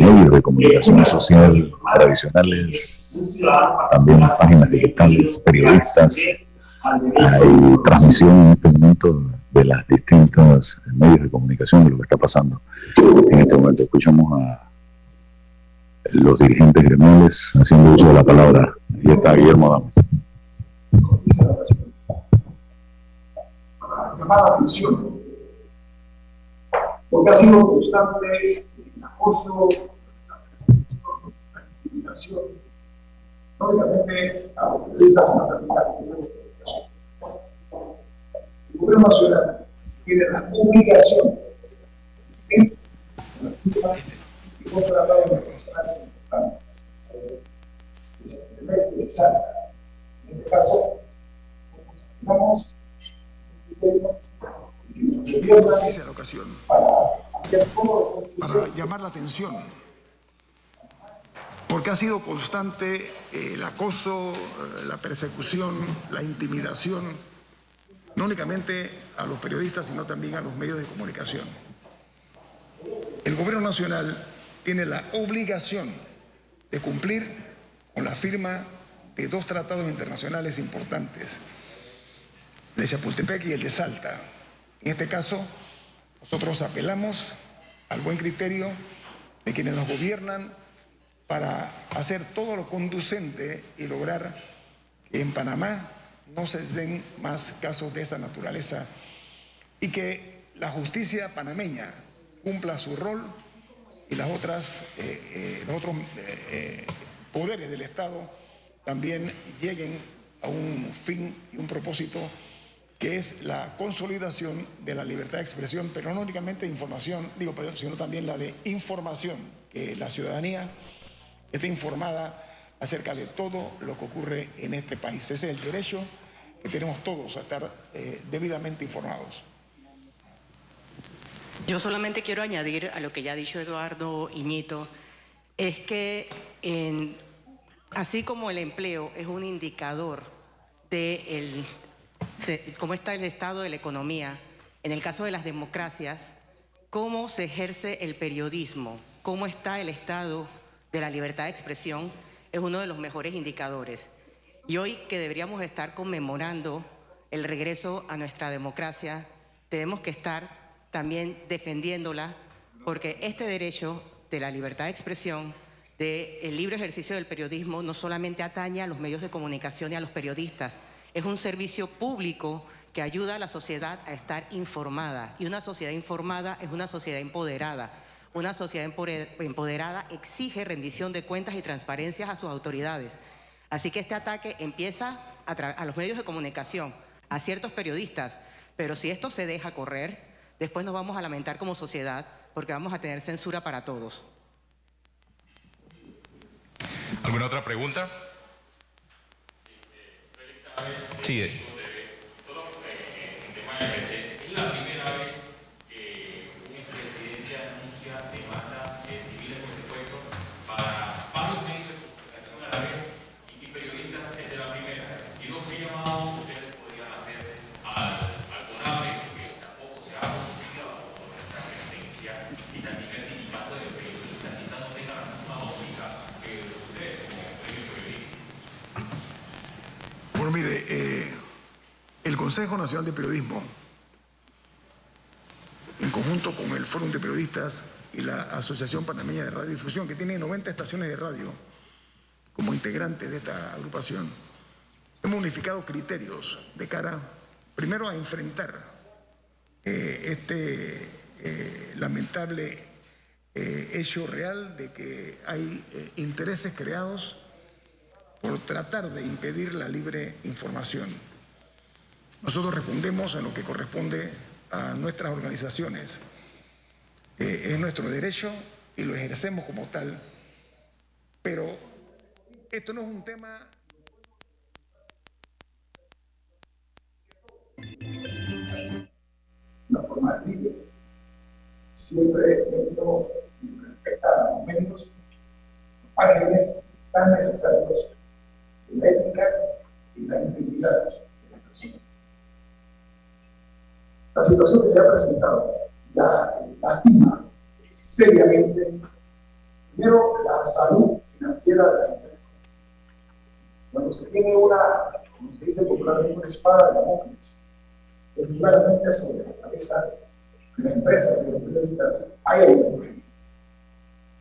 medios de comunicación social tradicionales, también páginas digitales, periodistas, hay transmisión en este momento de las distintas medios de comunicación de lo que está pasando. En este momento escuchamos a los dirigentes gremiales haciendo uso de la palabra. Ahí está Guillermo Damas. para llamar la atención, porque ha sido constante el acoso, la intimidación, no únicamente a los periodistas, a los comunicación. El gobierno nacional tiene la obligación de contratar internacionales importantes, eh, especialmente de Salta. En este caso, vamos Dice la ocasión para llamar la atención porque ha sido constante eh, el acoso, eh, la persecución, la intimidación, no únicamente a los periodistas, sino también a los medios de comunicación. El gobierno nacional tiene la obligación de cumplir con la firma de dos tratados internacionales importantes, el de Chapultepec y el de Salta. En este caso, nosotros apelamos al buen criterio de quienes nos gobiernan para hacer todo lo conducente y lograr que en Panamá no se den más casos de esa naturaleza y que la justicia panameña cumpla su rol y las otras, eh, eh, los otros eh, poderes del Estado también lleguen a un fin y un propósito que es la consolidación de la libertad de expresión, pero no únicamente de información, digo, sino también la de información, que la ciudadanía esté informada acerca de todo lo que ocurre en este país. Ese es el derecho que tenemos todos a estar eh, debidamente informados. Yo solamente quiero añadir a lo que ya ha dicho Eduardo Iñito, es que así como el empleo es un indicador de el- se- cómo está el estado de la economía, en el caso de las democracias, cómo se ejerce el periodismo, cómo está el estado de la libertad de expresión, es uno de los mejores indicadores. Y hoy que deberíamos estar conmemorando el regreso a nuestra democracia, tenemos que estar también defendiéndola, porque este derecho de la libertad de expresión, del libre ejercicio del periodismo, no solamente atañe a los medios de comunicación y a los periodistas, es un servicio público que ayuda a la sociedad a estar informada. Y una sociedad informada es una sociedad empoderada. Una sociedad empoderada exige rendición de cuentas y transparencias a sus autoridades. Así que este ataque empieza a los medios de comunicación, a ciertos periodistas, pero si esto se deja correr, después nos vamos a lamentar como sociedad porque vamos a tener censura para todos. ¿Alguna otra pregunta? Sí. eh. Es la primera vez que un expresidente anuncia demandas eh, civiles por secuestro para varios medios de comunicación a la vez y, y periodistas, esa es la primera. Y dos qué llamados ustedes podrían hacer al, al CONAPE, que tampoco se ha pronunciado por nuestra presencia, y también el sindicato de periodistas, quizás no tengan la misma óptica que ustedes como gremio periodístico. Bueno, mire, eh, el Consejo Nacional de Periodismo, en conjunto con el Fórum de Periodistas y la Asociación Panameña de Radiodifusión, que tiene 90 estaciones de radio como integrantes de esta agrupación, hemos unificado criterios de cara, primero, a enfrentar eh, este eh, lamentable eh, hecho real de que hay intereses creados por tratar de impedir la libre información. Nosotros respondemos en lo que corresponde a nuestras organizaciones. Eh, es nuestro derecho y lo ejercemos como tal. Pero esto no es un tema... La forma libre, siempre dentro y respetar los momentos, los márgenes tan necesarios la ética y la integridad la situación que se ha presentado ya lastima seriamente, primero, la salud financiera de las empresas. Cuando se tiene una, como se dice popularmente, una espada de Damocles, claramente sobre la cabeza de las empresas y de los periodistas, hay problema.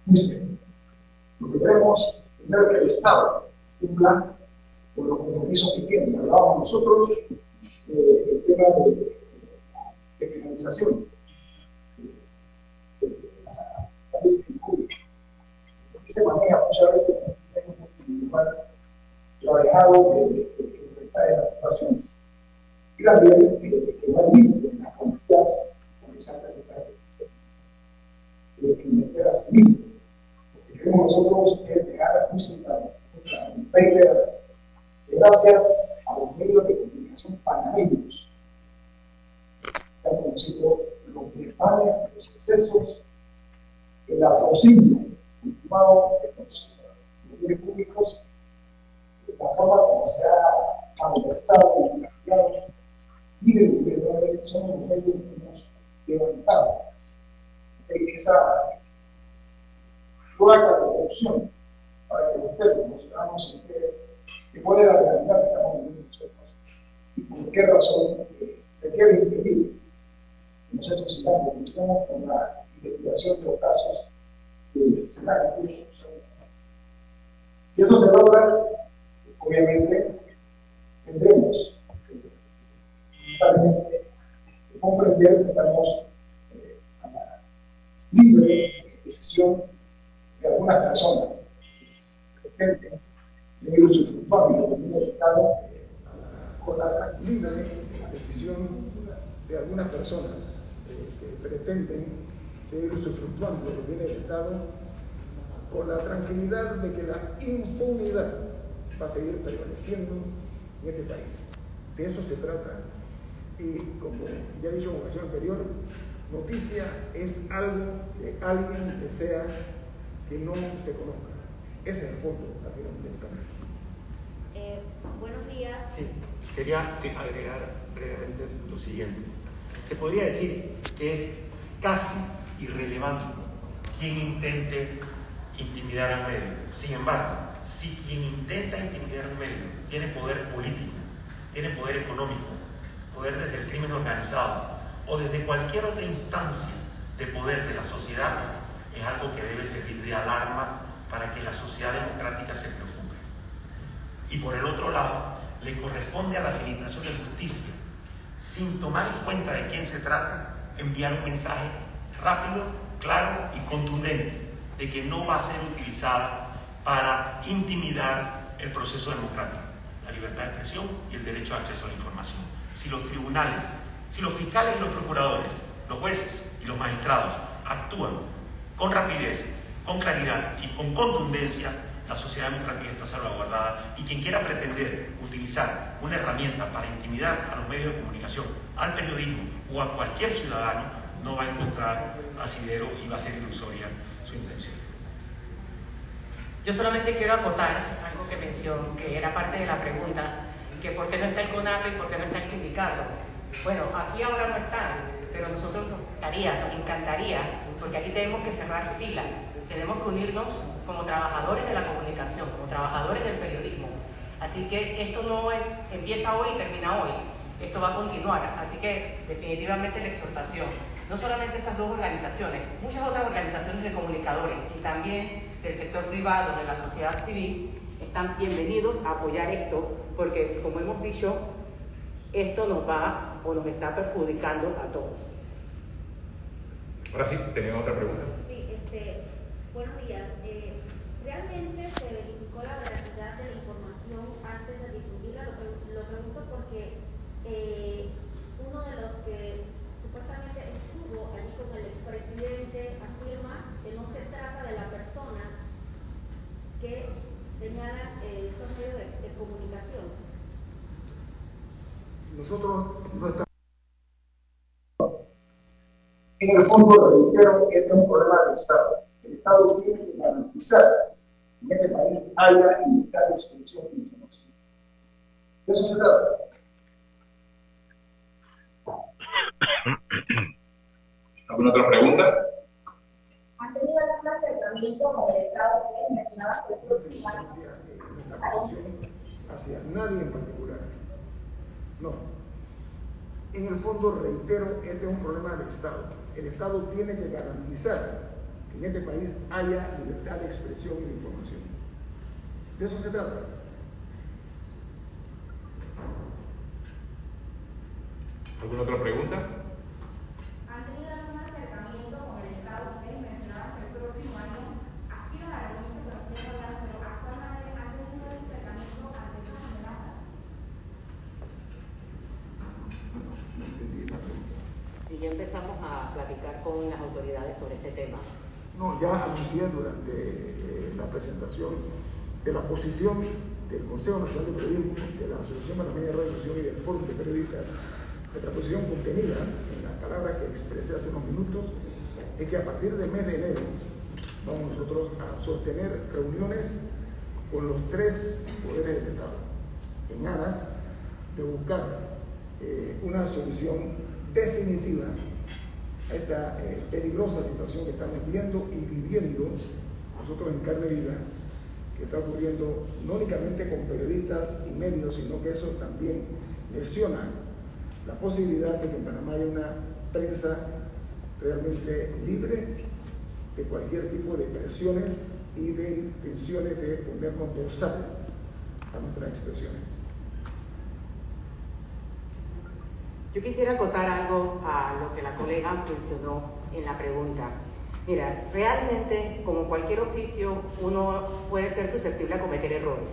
Muy serio. Lo que queremos, primero, que el Estado cumpla con los compromisos que tiene. Hablábamos nosotros eh, el tema de, de finalización se maneja muchas veces lo alejado de, de, esa situación. Y también que, que no hay límite en las conductas presentado de que meter civil. Lo que queremos nosotros es dejar música, un paper, gracias a los medios de comunicación panameños se los desmanes, los excesos, el latrocinio continuado de los medios públicos, la forma como se ha malversado y cambiado, miren que a veces son los medios que hemos levantado esa cloaca de corrupción para que ustedes, los ciudadanos, se de cuál es la realidad que estamos viviendo nosotros y por qué razón se quiere impedir que nosotros sigamos con la investigación de los casos si eso se logra, obviamente tendremos totalmente comprender que estamos eh, a la libre decisión de algunas personas. Que pretenden seguir usufructuando del Estado con la libre decisión de algunas personas que pretenden seguir usufructuando de los bienes del Estado con la tranquilidad de que la impunidad va a seguir prevaleciendo en este país. De eso se trata. Y como ya he dicho en ocasión anterior, noticia es algo que alguien desea que no se conozca. Ese es el fondo al final del camino. Eh, buenos días. Sí, quería agregar brevemente lo siguiente. Se podría decir que es casi irrelevante quien intente intimidar al medio. Sin embargo, si quien intenta intimidar al medio tiene poder político, tiene poder económico, poder desde el crimen organizado o desde cualquier otra instancia de poder de la sociedad, es algo que debe servir de alarma para que la sociedad democrática se preocupe. Y por el otro lado, le corresponde a la Administración de Justicia, sin tomar en cuenta de quién se trata, enviar un mensaje rápido, claro y contundente de que no va a ser utilizada para intimidar el proceso democrático, la libertad de expresión y el derecho a acceso a la información. Si los tribunales, si los fiscales y los procuradores, los jueces y los magistrados actúan con rapidez, con claridad y con contundencia, la sociedad democrática está salvaguardada y quien quiera pretender utilizar una herramienta para intimidar a los medios de comunicación, al periodismo o a cualquier ciudadano, no va a encontrar asidero y va a ser ilusoria su intención. Yo solamente quiero acotar algo que mencionó, que era parte de la pregunta, que por qué no está el CONAPE y por qué no está el sindicato. Bueno, aquí ahora no están, pero nosotros nos gustaría, nos encantaría, porque aquí tenemos que cerrar filas, tenemos que unirnos como trabajadores de la comunicación, como trabajadores del periodismo. Así que esto no empieza hoy y termina hoy, esto va a continuar. Así que definitivamente la exhortación no solamente estas dos organizaciones, muchas otras organizaciones de comunicadores y también del sector privado, de la sociedad civil, están bienvenidos a apoyar esto, porque como hemos dicho, esto nos va o nos está perjudicando a todos. Ahora sí, tenemos otra pregunta. Sí, este, buenos días. ¿Realmente se verificó la veracidad de la información antes de difundirla? Lo, lo pregunto porque eh, uno de los que supuestamente allí con el expresidente afirma que no se trata de la persona que señala estos medios de, comunicación. Nosotros no estamos. En el fondo, reitero, este es un problema del Estado. El Estado tiene que garantizar en este país haya libertad de expresión y información. De eso se trata. ¿Alguna otra pregunta? ¿Han tenido algún acercamiento con el Estado que mencionaba que los hacia nadie en particular. No. En el fondo, reitero, este es un problema del Estado. El Estado tiene que garantizar que en este país haya libertad de expresión y de información. De eso se trata. ¿Alguna otra pregunta? ¿Han tenido algún acercamiento con el Estado? Ustedes mencionaban que el próximo año aspiran a reunirse con los ciudadanos, pero actualmente han tenido ese acercamiento ante esas amenazas. Y ya empezamos a platicar con las autoridades sobre este tema. No, ya anuncié durante eh, la presentación de la posición del Consejo Nacional de Periodismo, de la Asociación Panameña de Radio y del Fórum de Periodistas, nuestra posición contenida en la palabra que expresé hace unos minutos, es que a partir del mes de enero vamos nosotros a sostener reuniones con los tres poderes del Estado, en aras de buscar eh, una solución definitiva esta eh, peligrosa situación que estamos viendo y viviendo nosotros en carne viva, que está ocurriendo no únicamente con periodistas y medios, sino que eso también lesiona la posibilidad de que en Panamá haya una prensa realmente libre de cualquier tipo de presiones y de intenciones de ponernos dorsal a nuestras expresiones. Yo quisiera acotar algo a lo que la colega mencionó en la pregunta. Mira, realmente, como cualquier oficio, uno puede ser susceptible a cometer errores.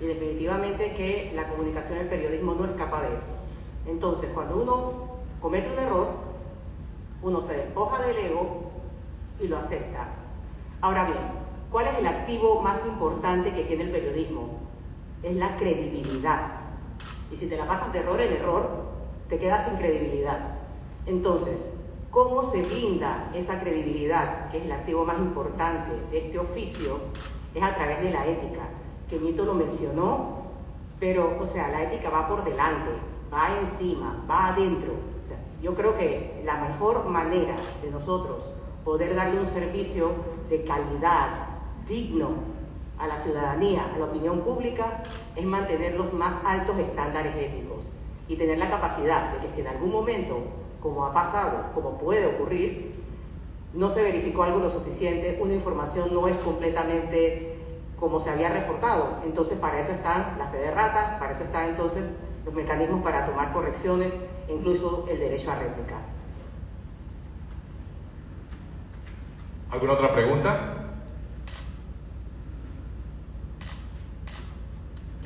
Y definitivamente que la comunicación del periodismo no escapa de eso. Entonces, cuando uno comete un error, uno se despoja del ego y lo acepta. Ahora bien, ¿cuál es el activo más importante que tiene el periodismo? Es la credibilidad. Y si te la pasas de error en error, te quedas sin credibilidad. Entonces, ¿cómo se brinda esa credibilidad, que es el activo más importante de este oficio? Es a través de la ética. Que Nito lo mencionó, pero, o sea, la ética va por delante va encima, va adentro. yo creo que la mejor manera de nosotros poder darle un servicio de calidad, digno a la ciudadanía, a la opinión pública, es mantener los más altos estándares éticos y tener la capacidad de que si en algún momento, como ha pasado, como puede ocurrir, no se verificó algo lo suficiente, una información no es completamente como se había reportado. Entonces para eso están las fe de para eso están entonces los mecanismos para tomar correcciones incluso el derecho a réplica. ¿Alguna otra pregunta?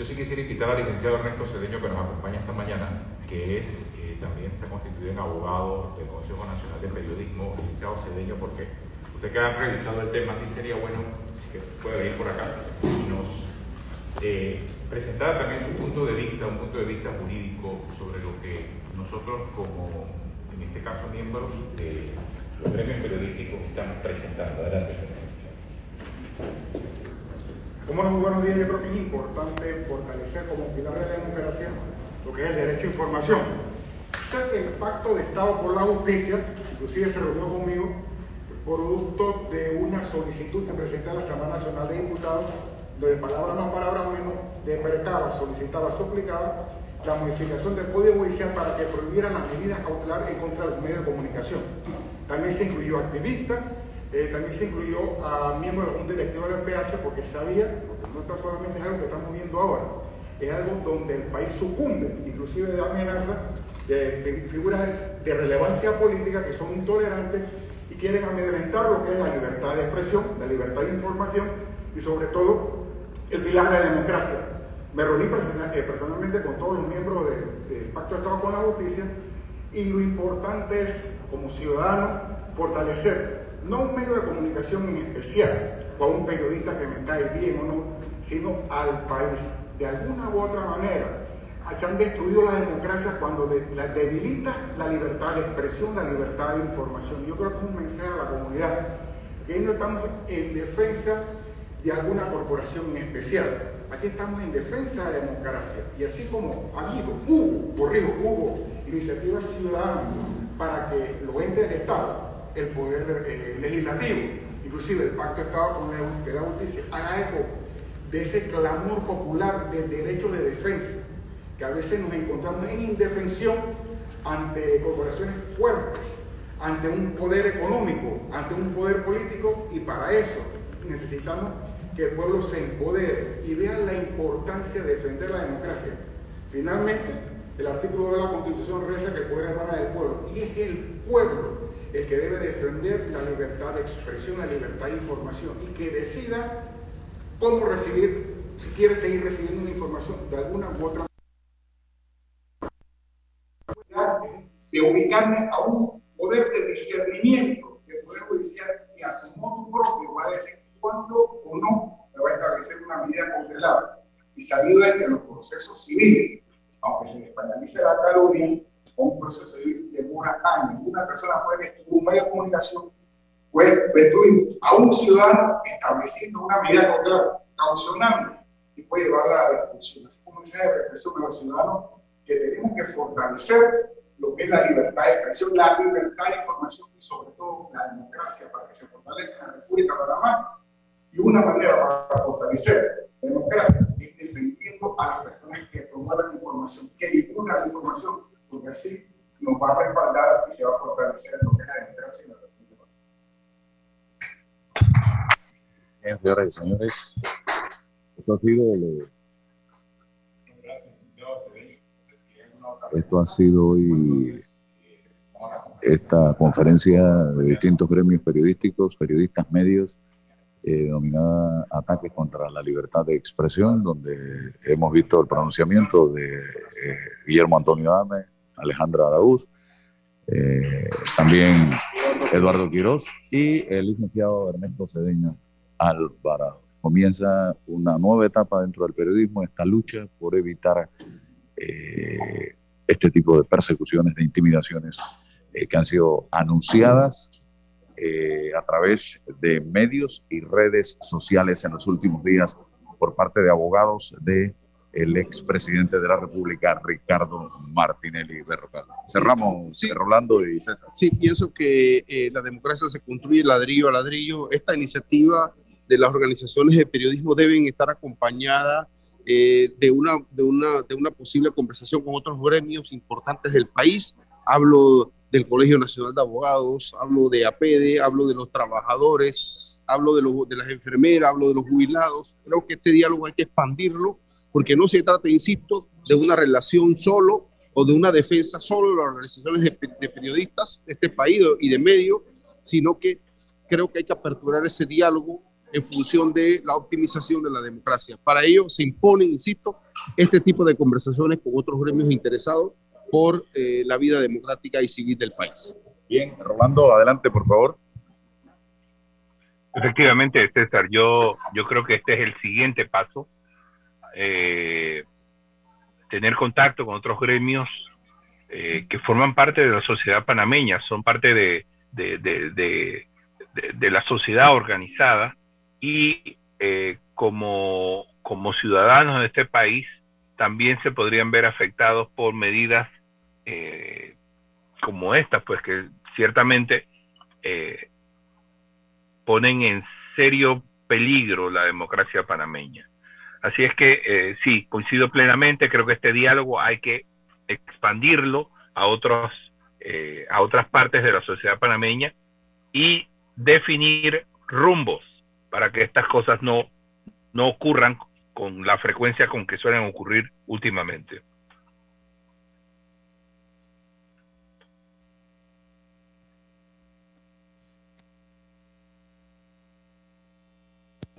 Yo sí quisiera invitar al licenciado Ernesto Cedeño que nos acompaña esta mañana, que es eh, también se ha constituido en abogado del Consejo Nacional de Periodismo, licenciado Cedeño, porque usted que ha revisado el tema, sí sería bueno que pueda venir por acá y nos eh, presentar también su punto de vista, un punto de vista jurídico sobre lo que nosotros como, en este caso, miembros de los premios periodísticos estamos presentando. Adelante, Como muy buenos días, yo creo que es importante fortalecer como pilar de la democracia lo que es el derecho a información. Sé que el pacto de Estado por la justicia, inclusive se reunió conmigo, producto de una solicitud que presenté a la Asamblea Nacional de Diputados de palabra más, palabra menos, decretaba, solicitaba, suplicaba la modificación del Código Judicial para que prohibieran las medidas cautelares en contra de los medios de comunicación. También se incluyó activistas, eh, también se incluyó a miembros de un directivo del PH porque sabía, porque no solamente es algo que estamos viendo ahora, es algo donde el país sucumbe, inclusive de amenaza de, figuras de relevancia política que son intolerantes y quieren amedrentar lo que es la libertad de expresión, la libertad de información y sobre todo el pilar de la democracia. Me reuní eh, personalmente con todos los miembros del Pacto de Estado con la Justicia y lo importante es, como ciudadano, fortalecer no un medio de comunicación en especial o a un periodista que me cae bien o no, sino al país. De alguna u otra manera, se han destruido las democracias cuando debilita la libertad de expresión, la libertad de información. Yo creo que es un mensaje a la comunidad, que no estamos en defensa de alguna corporación en especial. Aquí estamos en defensa de la democracia y así como ha habido, hubo, corrijo, hubo iniciativas ciudadanas para que lo entre el Estado, el poder eh, legislativo, inclusive el Pacto de Estado con la Justicia, haga eco de ese clamor popular de derecho de defensa, que a veces nos encontramos en indefensión ante corporaciones fuertes, ante un poder económico, ante un poder político, y para eso necesitamos que el pueblo se empodere y vea la importancia de defender la democracia. Finalmente, el artículo de la Constitución reza que el poder emana del pueblo, y es el pueblo el que debe defender la libertad de expresión, la libertad de información, y que decida cómo recibir, si quiere seguir recibiendo una información de alguna u otra de ubicarme a un poder de discernimiento del Poder Judicial que a su modo propio va a decir cuándo o no me va a establecer una medida cautelar. Y sabido es que los procesos civiles, aunque se españolice la calumnia, un proceso civil demora años. Una persona puede destruir un medio de comunicación puede destruir a un ciudadano estableciendo una medida cautelar, caucionando y puede llevarla a la destrucción. Así como dice la reflexión de los ciudadanos, que tenemos que fortalecer lo que es la libertad de expresión, la libertad de información y sobre todo la democracia para que se fortalezca la República de Panamá. Y una manera para fortalecer la democracia es defendiendo a las personas que promueven información, que difundan la información, porque así nos va a respaldar y se va a fortalecer lo que es la democracia la Bien, señoras y señores, esto ha sido lo, esto ha sido hoy esta conferencia de distintos gremios periodísticos, periodistas medios, eh, denominada Ataques contra la Libertad de Expresión, donde hemos visto el pronunciamiento de eh, Guillermo Antonio Dame, Alejandra Araúz, eh, también Eduardo Quirós y el licenciado Ernesto Cedeño Alvarado. Comienza una nueva etapa dentro del periodismo, esta lucha por evitar eh, este tipo de persecuciones, de intimidaciones eh, que han sido anunciadas a través de medios y redes sociales en los últimos días por parte de abogados de el expresidente de la República, Ricardo Martinelli Berrocal. Cerramos, sí. Rolando y César. Sí, pienso que la democracia se construye ladrillo a ladrillo. Esta iniciativa de las organizaciones de periodismo deben estar acompañadas eh, de, una, de, una, de una posible conversación con otros gremios importantes del país. Hablo del Colegio Nacional de Abogados, hablo de APEDE, hablo de los trabajadores, hablo de, los, de las enfermeras, hablo de los jubilados. Creo que este diálogo hay que expandirlo porque no se trata, insisto, de una relación solo o de una defensa solo de las organizaciones de, de periodistas de este país y de medios, sino que creo que hay que aperturar ese diálogo en función de la optimización de la democracia. Para ello se imponen, insisto, este tipo de conversaciones con otros gremios interesados por eh, la vida democrática y civil del país. Bien, Rolando, adelante, por favor. Efectivamente, César, yo, yo creo que este es el siguiente paso. Eh, tener contacto con otros gremios eh, que forman parte de la sociedad panameña, son parte de, de, de, de, la sociedad organizada y eh, como, como ciudadanos de este país también se podrían ver afectados por medidas eh, como estas, pues que ciertamente ponen en serio peligro la democracia panameña. Así es que eh, sí, coincido plenamente, creo que este diálogo hay que expandirlo a, otros, eh, a otras partes de la sociedad panameña y definir rumbos para que estas cosas no, no ocurran con la frecuencia con que suelen ocurrir últimamente.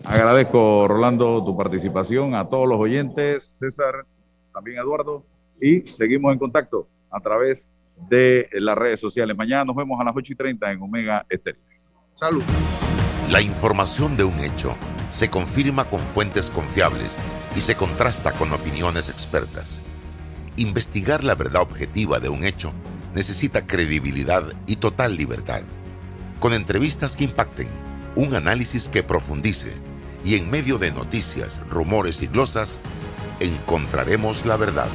Agradezco, Rolando, tu participación, a todos los oyentes, César, también Eduardo, y seguimos en contacto a través de las redes sociales. Mañana nos vemos a las 8 y 30 en Omega Estéreo. Salud. La información de un hecho se confirma con fuentes confiables y se contrasta con opiniones expertas. Investigar la verdad objetiva de un hecho necesita credibilidad y total libertad. Con entrevistas que impacten, un análisis que profundice y en medio de noticias, rumores y glosas, encontraremos la verdad.